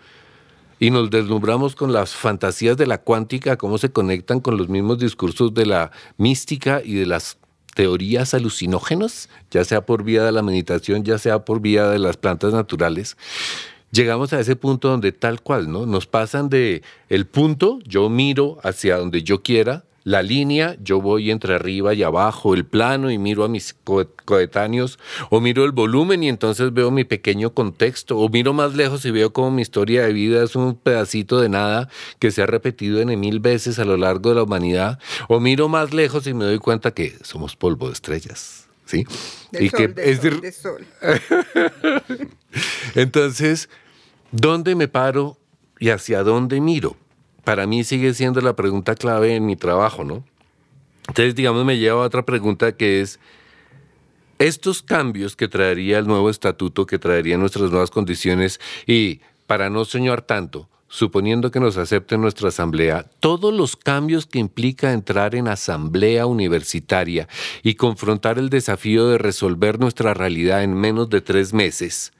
y nos deslumbramos con las fantasías de la cuántica, cómo se conectan con los mismos discursos de la mística y de las teorías alucinógenas, ya sea por vía de la meditación, ya sea por vía de las plantas naturales, llegamos a ese punto donde tal cual, ¿no? Nos pasan de el punto, yo miro hacia donde yo quiera, la línea, yo voy entre arriba y abajo, el plano y miro a mis co- coetáneos, o miro el volumen y entonces veo mi pequeño contexto, o miro más lejos y veo como mi historia de vida es un pedacito de nada que se ha repetido en mil veces a lo largo de la humanidad, o miro más lejos y me doy cuenta que somos polvo de estrellas. ¿Sí? De y sol, que de es sol, dir- de sol. [laughs] entonces, ¿dónde me paro y hacia dónde miro? Para mí sigue siendo la pregunta clave en mi trabajo, ¿no? Entonces, digamos, me lleva a otra pregunta que es, estos cambios que traería el nuevo estatuto, que traería nuestras nuevas condiciones, y para no soñar tanto, suponiendo que nos acepten nuestra asamblea, todos los cambios que implica entrar en asamblea universitaria y confrontar el desafío de resolver nuestra realidad en menos de tres meses,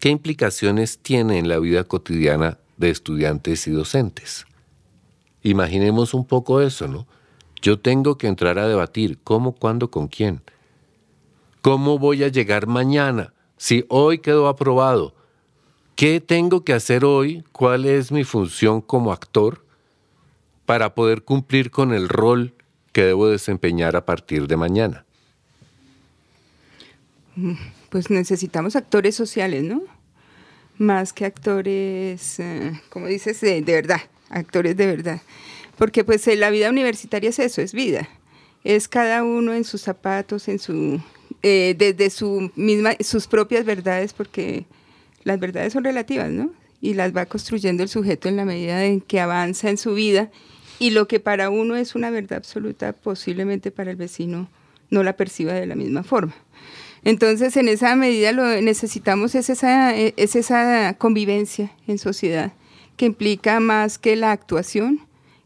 ¿qué implicaciones tiene en la vida cotidiana de estudiantes y docentes? Imaginemos un poco eso, ¿no? Yo tengo que entrar a debatir cómo, cuándo, con quién. ¿Cómo voy a llegar mañana? Si hoy quedó aprobado, ¿qué tengo que hacer hoy? ¿Cuál es mi función como actor para poder cumplir con el rol que debo desempeñar a partir de mañana? Pues necesitamos actores sociales, ¿no? Más que actores, eh, como dices, de, verdad, actores de verdad. Porque pues eh, la vida universitaria es eso, es vida. Es cada uno en sus zapatos, en su eh, desde su misma, sus propias verdades, porque las verdades son relativas, ¿no? Y las va construyendo el sujeto en la medida en que avanza en su vida y lo que para uno es una verdad absoluta, posiblemente para el vecino no la perciba de la misma forma. Entonces, en esa medida lo necesitamos es esa, es esa convivencia en sociedad que implica más que la actuación,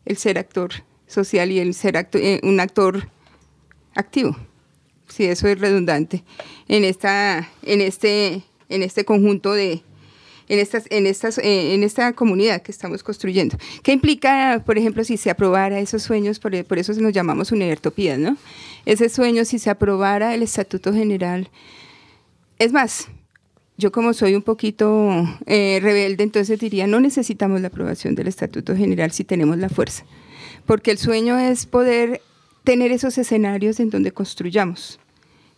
el ser actor social y el ser eh, un actor activo. Si eso es redundante en esta, en este, en este conjunto de, en estas, en estas, eh, en esta comunidad que estamos construyendo. ¿Qué implica, por ejemplo, si se aprobara esos sueños, por, por eso nos llamamos univertopías, ¿no? Ese sueño, si se aprobara el Estatuto General, es más, yo como soy un poquito eh, rebelde, entonces diría, no necesitamos la aprobación del Estatuto General si tenemos la fuerza, porque el sueño es poder tener esos escenarios en donde construyamos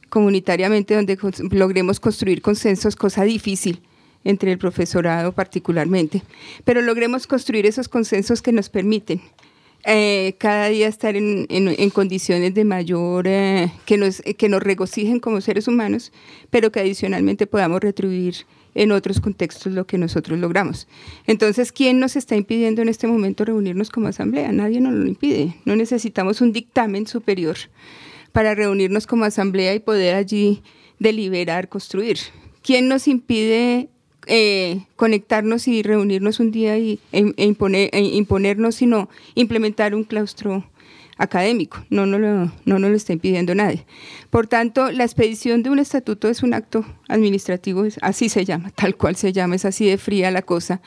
comunitariamente, donde logremos construir consensos, cosa difícil entre el profesorado particularmente, pero logremos construir esos consensos que nos permiten eh, cada día estar en, condiciones de mayor, eh, que, nos, que nos regocijen como seres humanos, pero que adicionalmente podamos retribuir en otros contextos lo que nosotros logramos. Entonces, ¿quién nos está impidiendo en este momento reunirnos como asamblea? Nadie nos lo impide. No necesitamos un dictamen superior para reunirnos como asamblea y poder allí deliberar, construir. ¿Quién nos impide eh, conectarnos y reunirnos un día y, e, e imponer, e imponernos, sino implementar un claustro académico. No nos, lo, no nos lo está impidiendo nadie. Por tanto, la expedición de un estatuto es un acto administrativo, así se llama, tal cual se llama, es así de fría la cosa.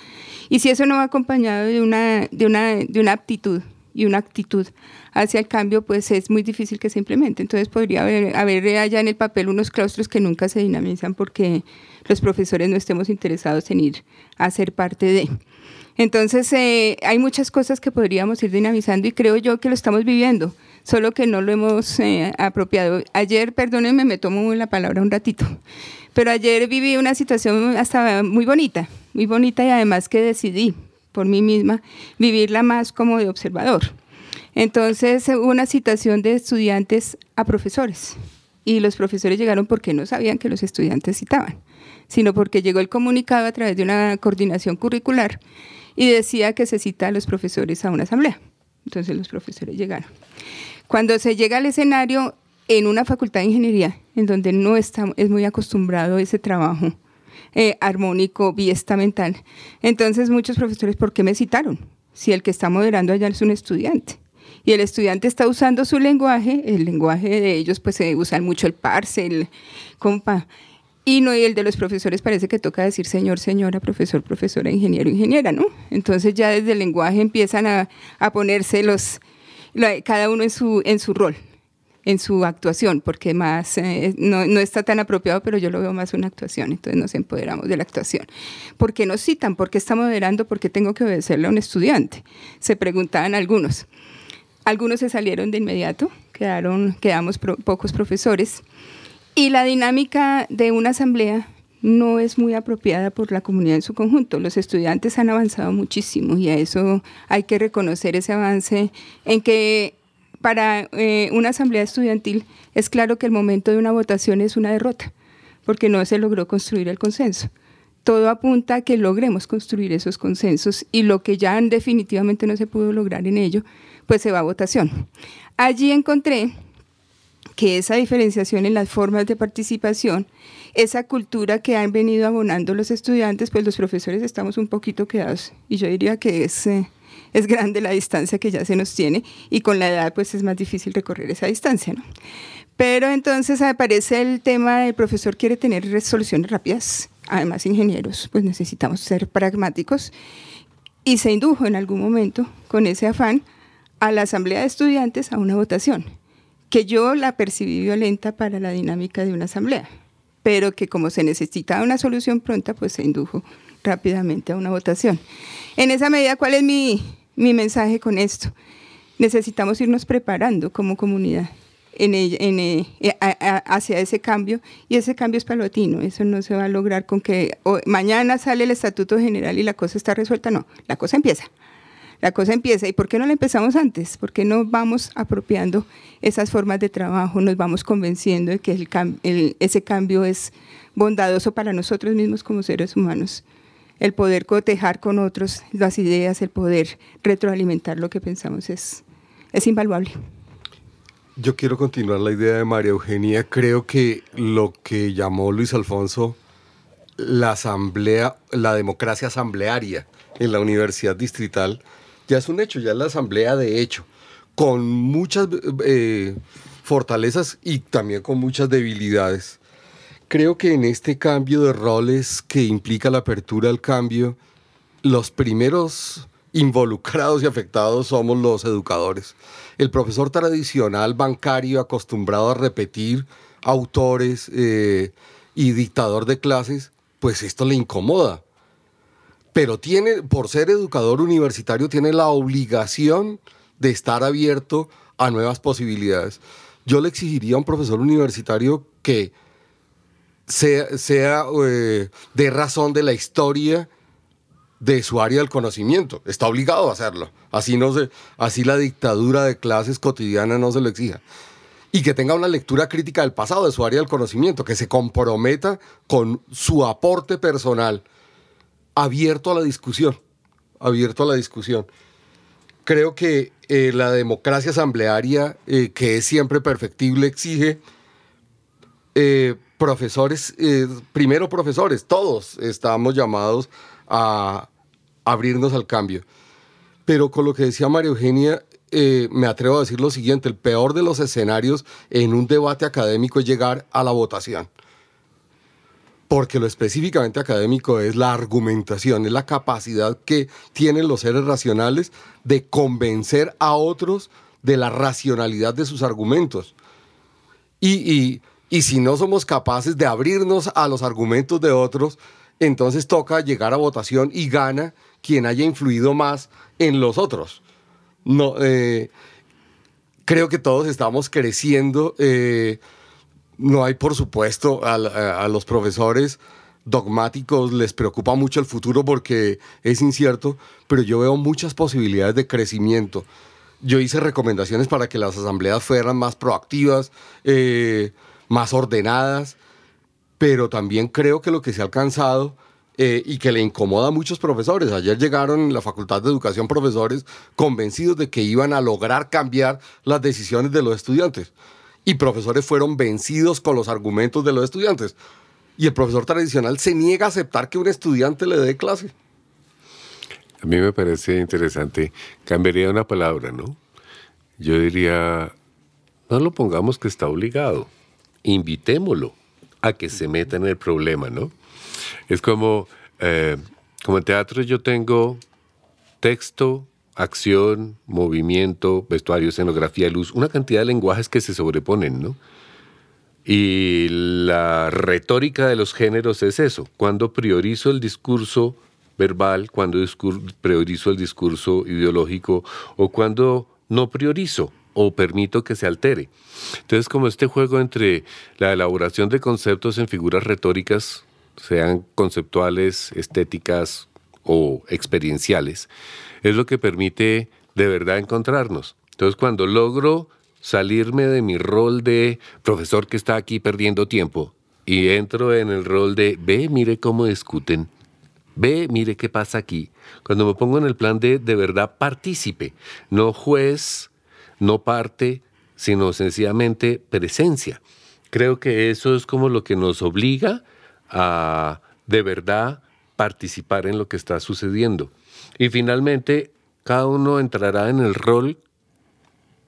Y si eso no va acompañado de una, de una, de una aptitud y una actitud hacia el cambio, pues es muy difícil que se implemente. Entonces podría haber, haber allá en el papel unos claustros que nunca se dinamizan porque los profesores no estemos interesados en ir a ser parte de. Entonces, eh, hay muchas cosas que podríamos ir dinamizando y creo yo que lo estamos viviendo, solo que no lo hemos eh, apropiado. Ayer, perdónenme, me tomo la palabra un ratito, pero ayer viví una situación hasta muy bonita, muy bonita y además que decidí por mí misma vivirla más como de observador. Entonces, hubo una situación de estudiantes a profesores y los profesores llegaron porque no sabían que los estudiantes citaban sino porque llegó el comunicado a través de una coordinación curricular y decía que se cita a los profesores a una asamblea. Entonces los profesores llegaron. Cuando se llega al escenario en una facultad de ingeniería, en donde no está, es muy acostumbrado ese trabajo eh, armónico, biestamental, entonces muchos profesores, ¿por qué me citaron? Si el que está moderando allá es un estudiante y el estudiante está usando su lenguaje, el lenguaje de ellos pues se usan mucho el parse, el compa, y no, y el de los profesores parece que toca decir señor, señora, profesor, profesora, ingeniero, ingeniera, ¿no? Entonces ya desde el lenguaje empiezan a, a ponerse los, cada uno en su, en su rol, en su actuación, porque más eh, no, no, está tan apropiado, pero yo lo veo más una actuación, entonces nos empoderamos de la actuación. ¿Por qué nos citan? ¿Por qué está moderando? ¿Por qué tengo que obedecerle a un estudiante? Se preguntaban algunos. Algunos se salieron de inmediato, quedaron, quedamos pocos profesores. Y la dinámica de una asamblea no es muy apropiada por la comunidad en su conjunto. Los estudiantes han avanzado muchísimo y a eso hay que reconocer ese avance en que para eh, una asamblea estudiantil es claro que el momento de una votación es una derrota, porque no se logró construir el consenso. Todo apunta a que logremos construir esos consensos y lo que ya definitivamente no se pudo lograr en ello, pues se va a votación. Allí encontré que esa diferenciación en las formas de participación, esa cultura que han venido abonando los estudiantes, pues los profesores estamos un poquito quedados y yo diría que es, eh, es grande la distancia que ya se nos tiene y con la edad pues es más difícil recorrer esa distancia. ¿no? Pero entonces aparece el tema del profesor quiere tener resoluciones rápidas, además ingenieros pues necesitamos ser pragmáticos y se indujo en algún momento con ese afán a la asamblea de estudiantes a una votación que yo la percibí violenta para la dinámica de una asamblea, pero que como se necesitaba una solución pronta, pues se indujo rápidamente a una votación. En esa medida, ¿cuál es mi, mi mensaje con esto? Necesitamos irnos preparando como comunidad en, eh, hacia ese cambio y ese cambio es palotino, eso no se va a lograr con que mañana sale el Estatuto General y la cosa está resuelta, no, la cosa empieza la cosa empieza. ¿Y por qué no la empezamos antes? ¿Por qué no vamos apropiando esas formas de trabajo? Nos vamos convenciendo de que ese cambio es bondadoso para nosotros mismos como seres humanos. El poder cotejar con otros las ideas, el poder retroalimentar lo que pensamos es, es invaluable. Yo quiero continuar la idea de María Eugenia. Creo que lo que llamó Luis Alfonso la asamblea, la democracia asamblearia en la Universidad Distrital, ya es un hecho, ya es la asamblea de hecho, con muchas eh, fortalezas y también con muchas debilidades. Creo que en este cambio de roles que implica la apertura al cambio, los primeros involucrados y afectados somos los educadores. El profesor tradicional bancario acostumbrado a repetir autores eh, y dictador de clases, pues esto le incomoda. Pero tiene, por ser educador universitario, tiene la obligación de estar abierto a nuevas posibilidades. Yo le exigiría a un profesor universitario que sea, eh, de razón de la historia de su área del conocimiento. Está obligado a hacerlo. Así, no se, así la dictadura de clases cotidiana no se lo exija y que tenga una lectura crítica del pasado, de su área del conocimiento, que se comprometa con su aporte personal, abierto a la discusión, abierto a la discusión. Creo que eh, la democracia asamblearia, eh, que es siempre perfectible, exige eh, profesores, primero profesores, todos estamos llamados a abrirnos al cambio. Pero con lo que decía María Eugenia, me atrevo a decir lo siguiente, el peor de los escenarios en un debate académico es llegar a la votación. Porque lo específicamente académico es la argumentación, es la capacidad que tienen los seres racionales de convencer a otros de la racionalidad de sus argumentos. Y, y si no somos capaces de abrirnos a los argumentos de otros, entonces toca llegar a votación y gana quien haya influido más en los otros. No, eh, creo que todos estamos creciendo. Eh, no hay, por supuesto, a, los profesores dogmáticos les preocupa mucho el futuro porque es incierto, pero yo veo muchas posibilidades de crecimiento. Yo hice recomendaciones para que las asambleas fueran más proactivas, eh, más ordenadas, pero también creo que lo que se ha alcanzado eh, y que le incomoda a muchos profesores. Ayer llegaron en la Facultad de Educación profesores convencidos de que iban a lograr cambiar las decisiones de los estudiantes. Y profesores fueron vencidos con los argumentos de los estudiantes. Y el profesor tradicional se niega a aceptar que un estudiante le dé clase. A mí me parece interesante. Cambiaría una palabra, ¿no? Yo diría, no lo pongamos que está obligado. Invitémoslo a que se meta en el problema, ¿no? Es como, eh, como en teatro yo tengo texto, acción, movimiento, vestuario, escenografía, luz, una cantidad de lenguajes que se sobreponen, ¿no? Y la retórica de los géneros es eso, cuando priorizo el discurso verbal, cuando priorizo el discurso ideológico o cuando no priorizo o permito que se altere. Entonces, como este juego entre la elaboración de conceptos en figuras retóricas sean conceptuales, estéticas o experienciales, es lo que permite de verdad encontrarnos. Entonces, cuando logro salirme de mi rol de profesor que está aquí perdiendo tiempo y entro en el rol de ve, mire cómo discuten, ve, mire qué pasa aquí. Cuando me pongo en el plan de de verdad partícipe, no juez, no parte, sino sencillamente presencia. Creo que eso es como lo que nos obliga a de verdad participar en lo que está sucediendo. Y finalmente, cada uno entrará en el rol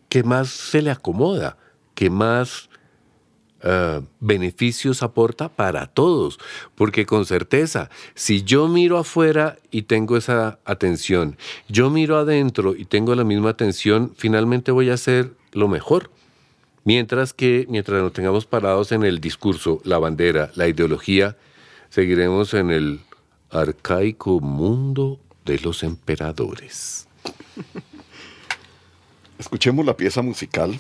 que más se le acomoda, que más eh, beneficios aporta para todos. Porque con certeza, si yo miro afuera y tengo esa atención, yo miro adentro y tengo la misma atención, finalmente voy a hacer lo mejor. Mientras que, mientras nos tengamos parados en el discurso, la bandera, la ideología, seguiremos en el arcaico mundo de los emperadores. Escuchemos la pieza musical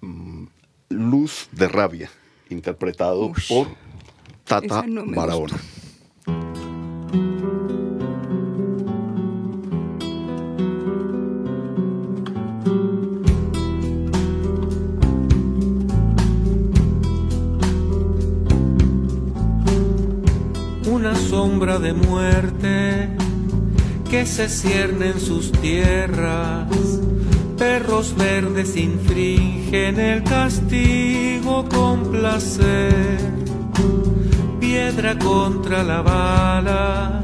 mm, Luz de Rabia, interpretado por Tata Barahona. Sombra de muerte que se cierne en sus tierras. Perros verdes infringen el castigo con placer. Piedra contra la bala,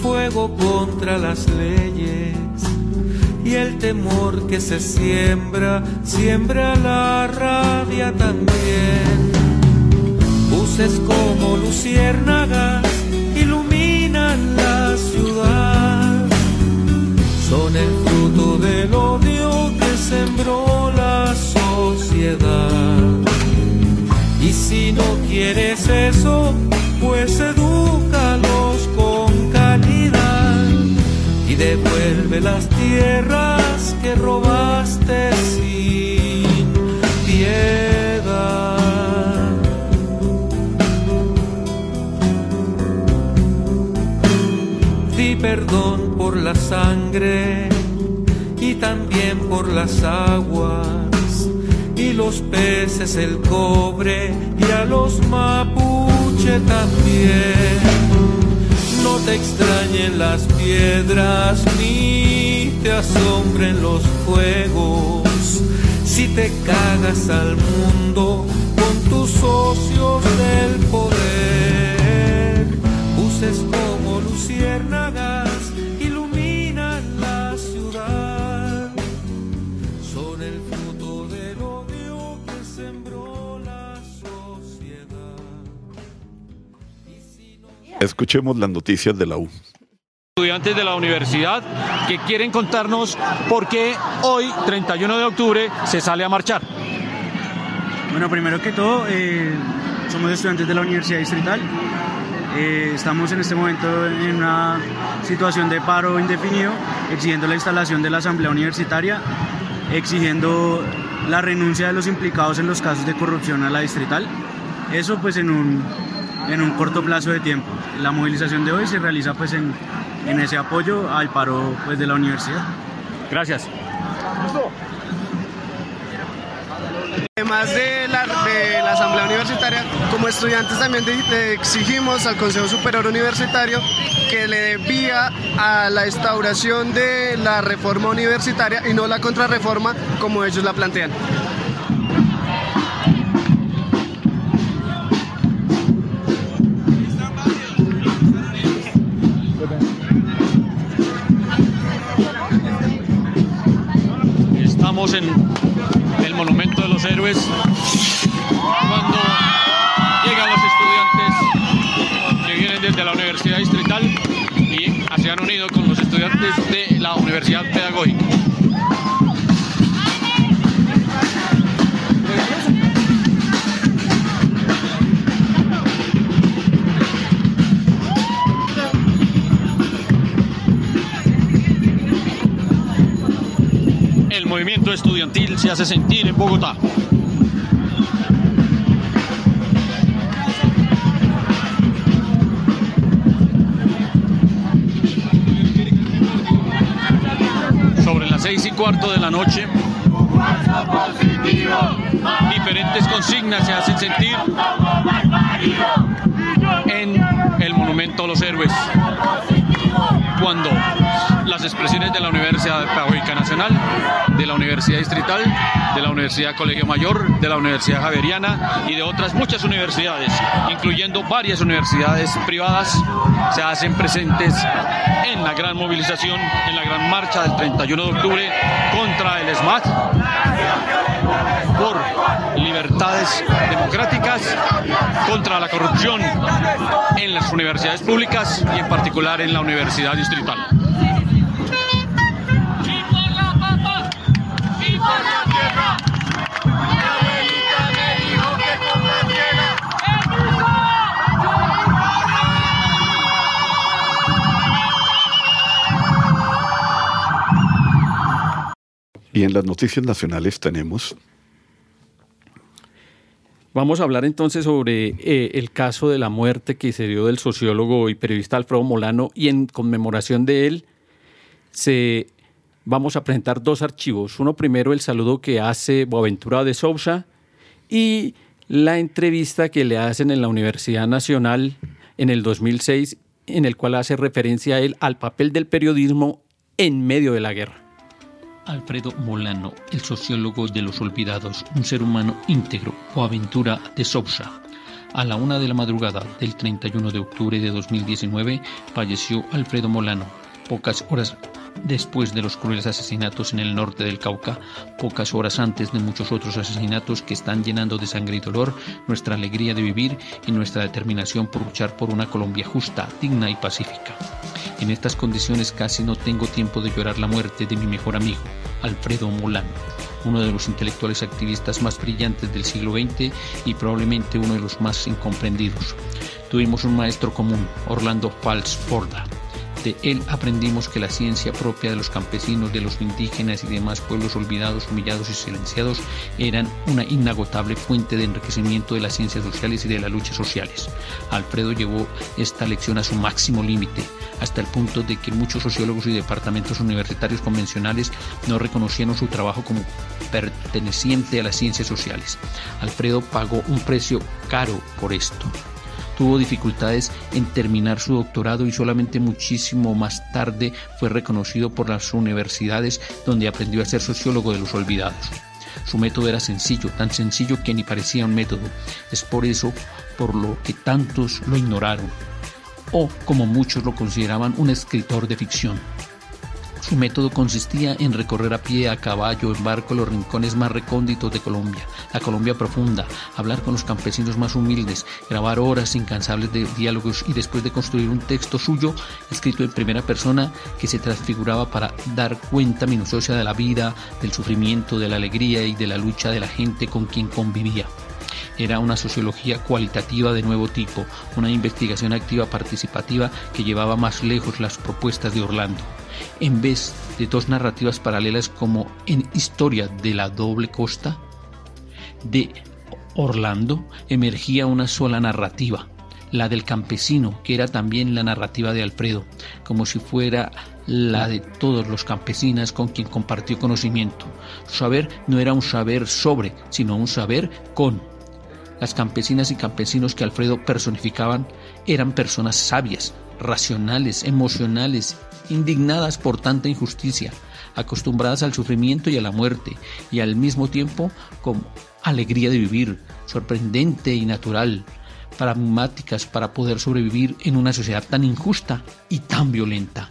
fuego contra las leyes. Y el temor que se siembra, siembra la rabia también. Buses como luciérnagas Son el fruto del odio que sembró la sociedad. Y si no quieres eso, pues edúcalos con calidad y devuelve las tierras que robaste sin piedad. Perdón por la sangre y también por las aguas y los peces, el cobre y a los mapuche también. No te extrañen las piedras ni te asombren los fuegos. Si te cagas al mundo con tus socios del poder, buses como luciérnagas Escuchemos las noticias de la U. estudiantes de la universidad que quieren contarnos por qué hoy, 31 de octubre, se sale a marchar. Bueno, primero que todo, eh, somos estudiantes de la Universidad Distrital. Eh, estamos en este momento en una situación de paro indefinido, exigiendo la instalación de la Asamblea Universitaria, exigiendo la renuncia de los implicados en los casos de corrupción a la Distrital. Eso pues en un, en un corto plazo de tiempo. La movilización de hoy se realiza pues en, en ese apoyo al paro pues de la universidad. Gracias. Además de la, de la Asamblea Universitaria, como estudiantes también de- de exigimos al Consejo Superior Universitario que le dé vía a la instauración de la reforma universitaria y no la contrarreforma como ellos la plantean. En el Monumento de los Héroes cuando llegan los estudiantes que vienen desde la Universidad Distrital y se han unido con los estudiantes de la Universidad Pedagógica. Movimiento estudiantil se hace sentir en Bogotá. Sobre las seis y cuarto de la noche, diferentes consignas se hacen sentir en el Monumento a los Héroes. Cuando las expresiones de la Universidad Pedagógica Nacional, de la Universidad Distrital, de la Universidad Colegio Mayor, de la Universidad Javeriana y de otras muchas universidades, incluyendo varias universidades privadas, se hacen presentes en la gran movilización, en la gran marcha del 31 de octubre contra el SMAT, por libertades democráticas, contra la corrupción en las universidades públicas y en particular en la Universidad Distrital. Y en las noticias nacionales tenemos Vamos a hablar entonces sobre eh, el caso de la muerte que se dio del sociólogo y periodista Alfredo Molano y en conmemoración de él se vamos a presentar dos archivos. Uno primero el saludo que hace Boaventura de Sousa y la entrevista que le hacen en la Universidad Nacional en el 2006 en el cual hace referencia a él al papel del periodismo en medio de la guerra. Alfredo Molano, el sociólogo de los olvidados, un ser humano íntegro o aventura de Sousa. A la una de la madrugada del 31 de octubre de 2019 falleció Alfredo Molano, pocas horas después de los crueles asesinatos en el norte del Cauca, pocas horas antes de muchos otros asesinatos que están llenando de sangre y dolor nuestra alegría de vivir y nuestra determinación por luchar por una Colombia justa, digna y pacífica. En estas condiciones casi no tengo tiempo de llorar la muerte de mi mejor amigo, Alfredo Molano, uno de los intelectuales activistas más brillantes del siglo XX y probablemente uno de los más incomprendidos. Tuvimos un maestro común, Orlando Fals Porda de él aprendimos que la ciencia propia de los campesinos, de los indígenas y demás pueblos olvidados, humillados y silenciados eran una inagotable fuente de enriquecimiento de las ciencias sociales y de las luchas sociales. Alfredo llevó esta lección a su máximo límite, hasta el punto de que muchos sociólogos y departamentos universitarios convencionales no reconocieron su trabajo como perteneciente a las ciencias sociales. Alfredo pagó un precio caro por esto tuvo dificultades en terminar su doctorado y solamente muchísimo más tarde fue reconocido por las universidades donde aprendió a ser sociólogo de los olvidados. Su método era sencillo, tan sencillo que ni parecía un método. Es por eso por lo que tantos lo ignoraron, o como muchos lo consideraban un escritor de ficción. Su método consistía en recorrer a pie, a caballo, en barco los rincones más recónditos de Colombia, la Colombia profunda, hablar con los campesinos más humildes, grabar horas incansables de diálogos y después de construir un texto suyo escrito en primera persona que se transfiguraba para dar cuenta minuciosa de la vida, del sufrimiento, de la alegría y de la lucha de la gente con quien convivía. Era una sociología cualitativa de nuevo tipo, una investigación activa participativa que llevaba más lejos las propuestas de Orlando en vez de dos narrativas paralelas como en Historia de la doble costa de Orlando, emergía una sola narrativa, la del campesino, que era también la narrativa de Alfredo, como si fuera la de todos los campesinas con quien compartió conocimiento. Su saber no era un saber sobre, sino un saber con. Las campesinas y campesinos que Alfredo personificaban eran personas sabias, racionales, emocionales indignadas por tanta injusticia, acostumbradas al sufrimiento y a la muerte, y al mismo tiempo con alegría de vivir, sorprendente y natural, pragmáticas para poder sobrevivir en una sociedad tan injusta y tan violenta.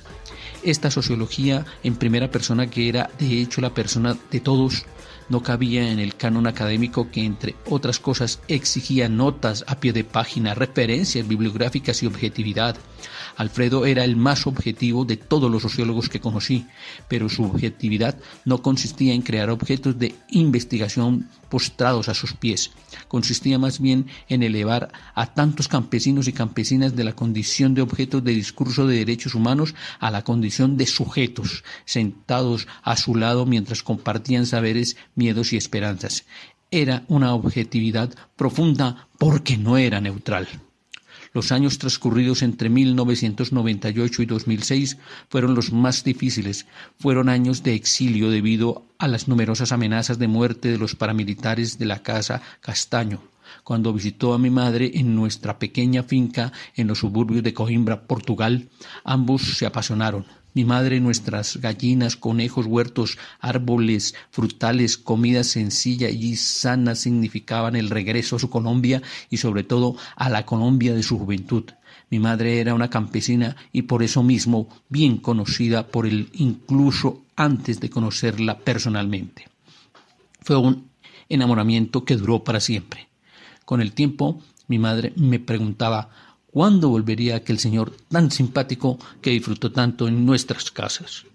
Esta sociología en primera persona que era de hecho la persona de todos, no cabía en el canon académico que, entre otras cosas, exigía notas a pie de página, referencias bibliográficas y objetividad. Alfredo era el más objetivo de todos los sociólogos que conocí, pero su objetividad no consistía en crear objetos de investigación postrados a sus pies, consistía más bien en elevar a tantos campesinos y campesinas de la condición de objetos de discurso de derechos humanos a la condición de sujetos, sentados a su lado mientras compartían saberes, miedos y esperanzas. Era una objetividad profunda porque no era neutral. Los años transcurridos entre 1998 y 2006 fueron los más difíciles. Fueron años de exilio debido a las numerosas amenazas de muerte de los paramilitares de la Casa Castaño. Cuando visitó a mi madre en nuestra pequeña finca en los suburbios de Coimbra, Portugal, ambos se apasionaron. Mi madre, nuestras gallinas, conejos, huertos, árboles, frutales, comida sencilla y sana significaban el regreso a su Colombia y sobre todo a la Colombia de su juventud. Mi madre era una campesina y por eso mismo bien conocida por él incluso antes de conocerla personalmente. Fue un enamoramiento que duró para siempre. Con el tiempo, mi madre me preguntaba ¿Cuándo volvería aquel señor tan simpático que disfrutó tanto en nuestras casas?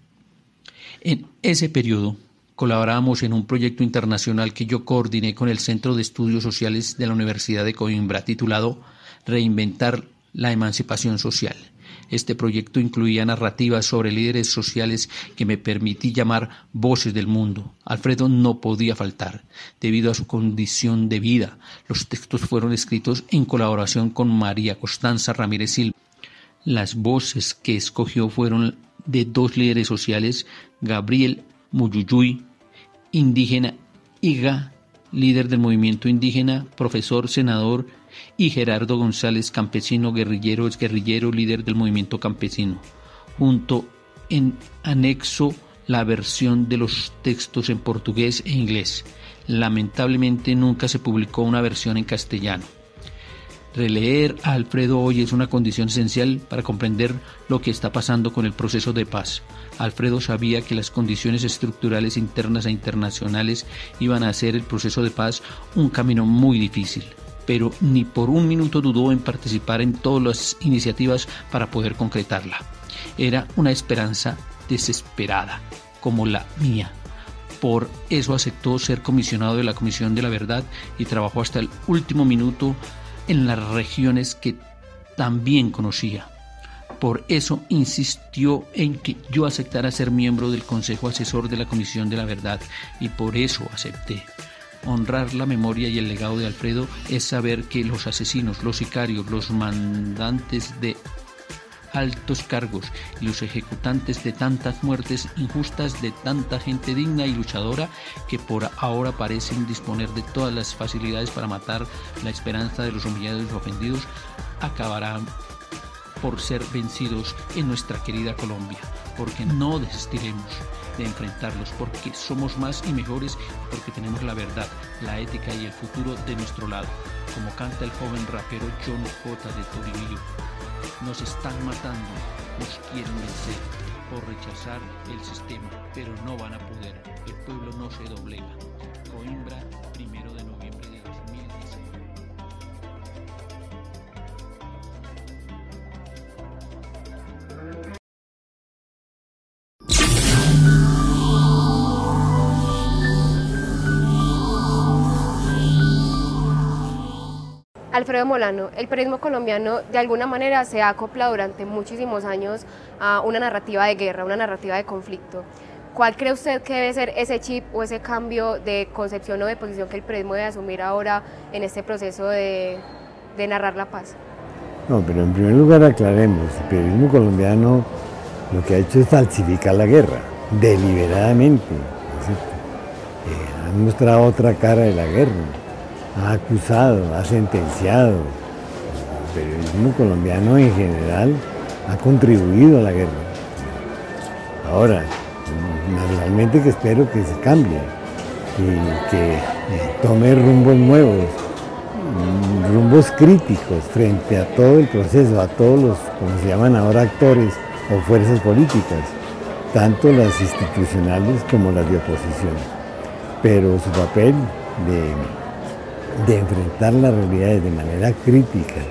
En ese periodo colaboramos en un proyecto internacional que yo coordiné con el Centro de Estudios Sociales de la Universidad de Coimbra titulado Reinventar la Emancipación Social. Este proyecto incluía narrativas sobre líderes sociales que me permití llamar voces del mundo. Alfredo no podía faltar, debido a su condición de vida. Los textos fueron escritos en colaboración con María Constanza Ramírez Silva. Las voces que escogió fueron de dos líderes sociales, Gabriel Muyuyuy, indígena Iga, líder del movimiento indígena, profesor, senador y Gerardo González, campesino, guerrillero, es guerrillero, líder del movimiento campesino. Junto en anexo la versión de los textos en portugués e inglés. Lamentablemente nunca se publicó una versión en castellano. Releer a Alfredo hoy es una condición esencial para comprender lo que está pasando con el proceso de paz. Alfredo sabía que las condiciones estructurales internas e internacionales iban a hacer el proceso de paz un camino muy difícil, pero ni por un minuto dudó en participar en todas las iniciativas para poder concretarla. Era una esperanza desesperada, como la mía. Por eso aceptó ser comisionado de la Comisión de la Verdad y trabajó hasta el último minuto en las regiones que también conocía. Por eso insistió en que yo aceptara ser miembro del Consejo Asesor de la Comisión de la Verdad y por eso acepté. Honrar la memoria y el legado de Alfredo es saber que los asesinos, los sicarios, los mandantes de altos cargos y los ejecutantes de tantas muertes injustas de tanta gente digna y luchadora que por ahora parecen disponer de todas las facilidades para matar la esperanza de los humillados y ofendidos, acabarán por ser vencidos en nuestra querida Colombia, porque no desistiremos de enfrentarlos, porque somos más y mejores, porque tenemos la verdad, la ética y el futuro de nuestro lado, como canta el joven rapero John J. de Toribio. Nos están matando, nos quieren vencer por rechazar el sistema, pero no van a poder. El pueblo no se doblega. Coimbra, primero de noviembre de 2019. Alfredo Molano, el periodismo colombiano de alguna manera se ha acoplado durante muchísimos años a una narrativa de guerra, una narrativa de conflicto. ¿Cuál cree usted que debe ser ese chip o ese cambio de concepción o de posición que el periodismo debe asumir ahora en este proceso de, narrar la paz? No, pero en primer lugar aclaremos, el periodismo colombiano lo que ha hecho es falsificar la guerra, deliberadamente. ¿no? Eh, ha mostrado otra cara de la guerra ha acusado, ha sentenciado. El periodismo colombiano en general ha contribuido a la guerra. Ahora, naturalmente que espero que se cambie y que tome rumbos nuevos, rumbos críticos frente a todo el proceso, a todos los, como se llaman ahora, actores o fuerzas políticas, tanto las institucionales como las de oposición. Pero su papel de de enfrentar las realidades de manera crítica,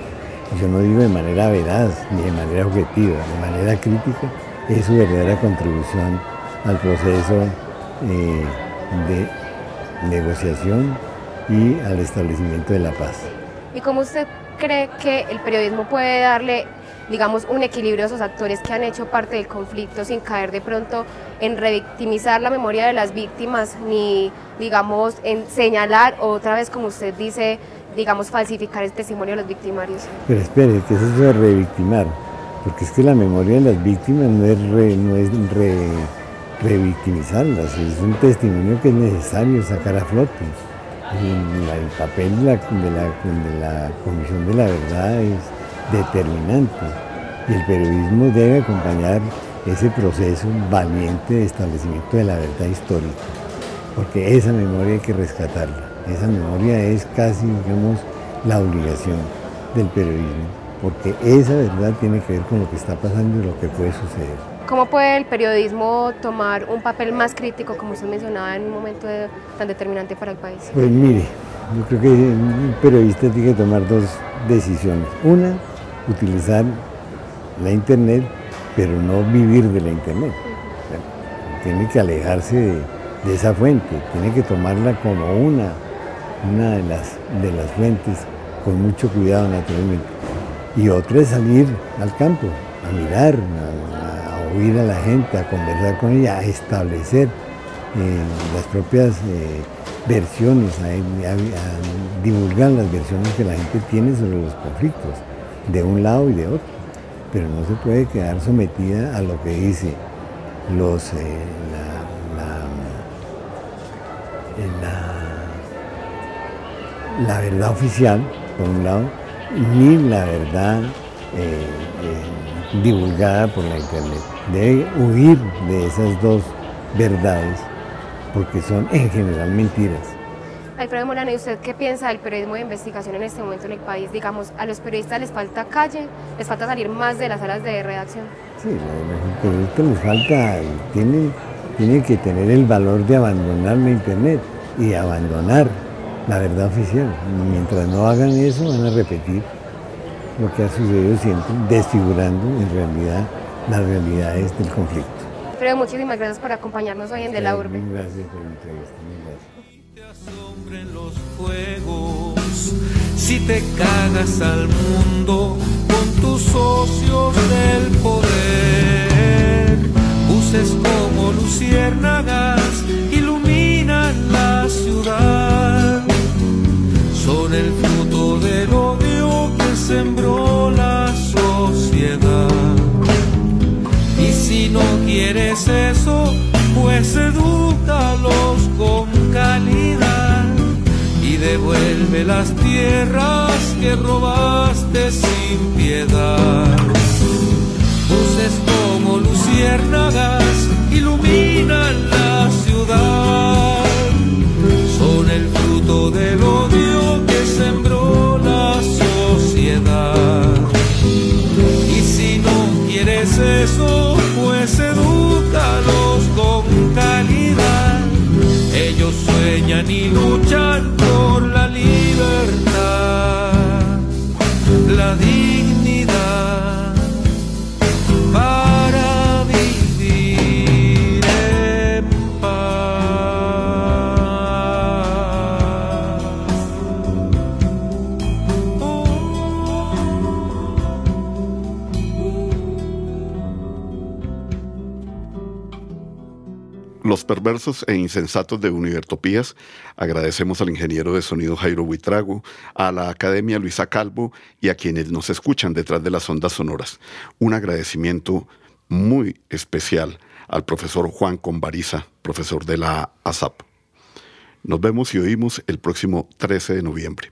yo no digo de manera veraz ni de manera objetiva, de manera crítica, es su verdadera contribución al proceso eh, de negociación y al establecimiento de la paz. ¿Y cómo usted cree que el periodismo puede darle digamos, un equilibrio a esos actores que han hecho parte del conflicto sin caer de pronto en revictimizar la memoria de las víctimas ni, digamos, en señalar otra vez, como usted dice, digamos, falsificar el testimonio de los victimarios. Pero espere, ¿qué es eso de revictimar? Porque es que la memoria de las víctimas no es, no es revictimizarlas, es un testimonio que es necesario sacar a flote. Y el papel de de la Comisión de la Verdad es determinante. Y el periodismo debe acompañar ese proceso valiente de establecimiento de la verdad histórica, porque esa memoria hay que rescatarla. Esa memoria es casi, digamos, la obligación del periodismo, porque esa verdad tiene que ver con lo que está pasando y lo que puede suceder. ¿Cómo puede el periodismo tomar un papel más crítico, como usted mencionaba, en un momento tan determinante para el país? Pues mire, yo creo que un periodista tiene que tomar dos decisiones. Una, utilizar la Internet, pero no vivir de la Internet. Tiene que alejarse de, esa fuente, tiene que tomarla como una, una de, las, de las fuentes, con mucho cuidado naturalmente. Y otra es salir al campo, a mirar, a, oír a la gente, a conversar con ella, a establecer eh, las propias eh, versiones, a divulgar las versiones que la gente tiene sobre los conflictos de un lado y de otro, pero no se puede quedar sometida a lo que dice los, eh, la, la, verdad oficial por un lado, ni la verdad eh, eh, divulgada por la Internet. Debe huir de esas dos verdades porque son en general mentiras. Alfredo Molano, ¿y usted qué piensa del periodismo de investigación en este momento en el país? Digamos, a los periodistas les falta calle, les falta salir más de las salas de redacción. Sí, a los periodistas les falta, tiene, tiene que tener el valor de abandonar la Internet y abandonar la verdad oficial. Mientras no hagan eso, van a repetir lo que ha sucedido siempre, desfigurando en realidad las realidades del conflicto. Alfredo, muchísimas gracias por acompañarnos hoy en De la Urbe. Gracias por la entrevista. Los fuegos si te cagas al mundo con tus socios del poder. Buses como luciérnagas iluminan la ciudad. Son el fruto del odio que sembró la sociedad. Y si no quieres eso, pues edúcalos devuelve las tierras que robaste sin piedad. Luces como luciérnagas iluminan la ciudad, son el fruto del odio que sembró la sociedad. Y si no quieres eso, pues edúcalos con calidad. Ellos sueñan y luchan perversos e insensatos de Univertopías, agradecemos al ingeniero de sonido Jairo Buitrago, a la Academia Luisa Calvo y a quienes nos escuchan detrás de las ondas sonoras. Un agradecimiento muy especial al profesor Juan Conbariza, profesor de la ASAP. Nos vemos y oímos el próximo 13 de noviembre.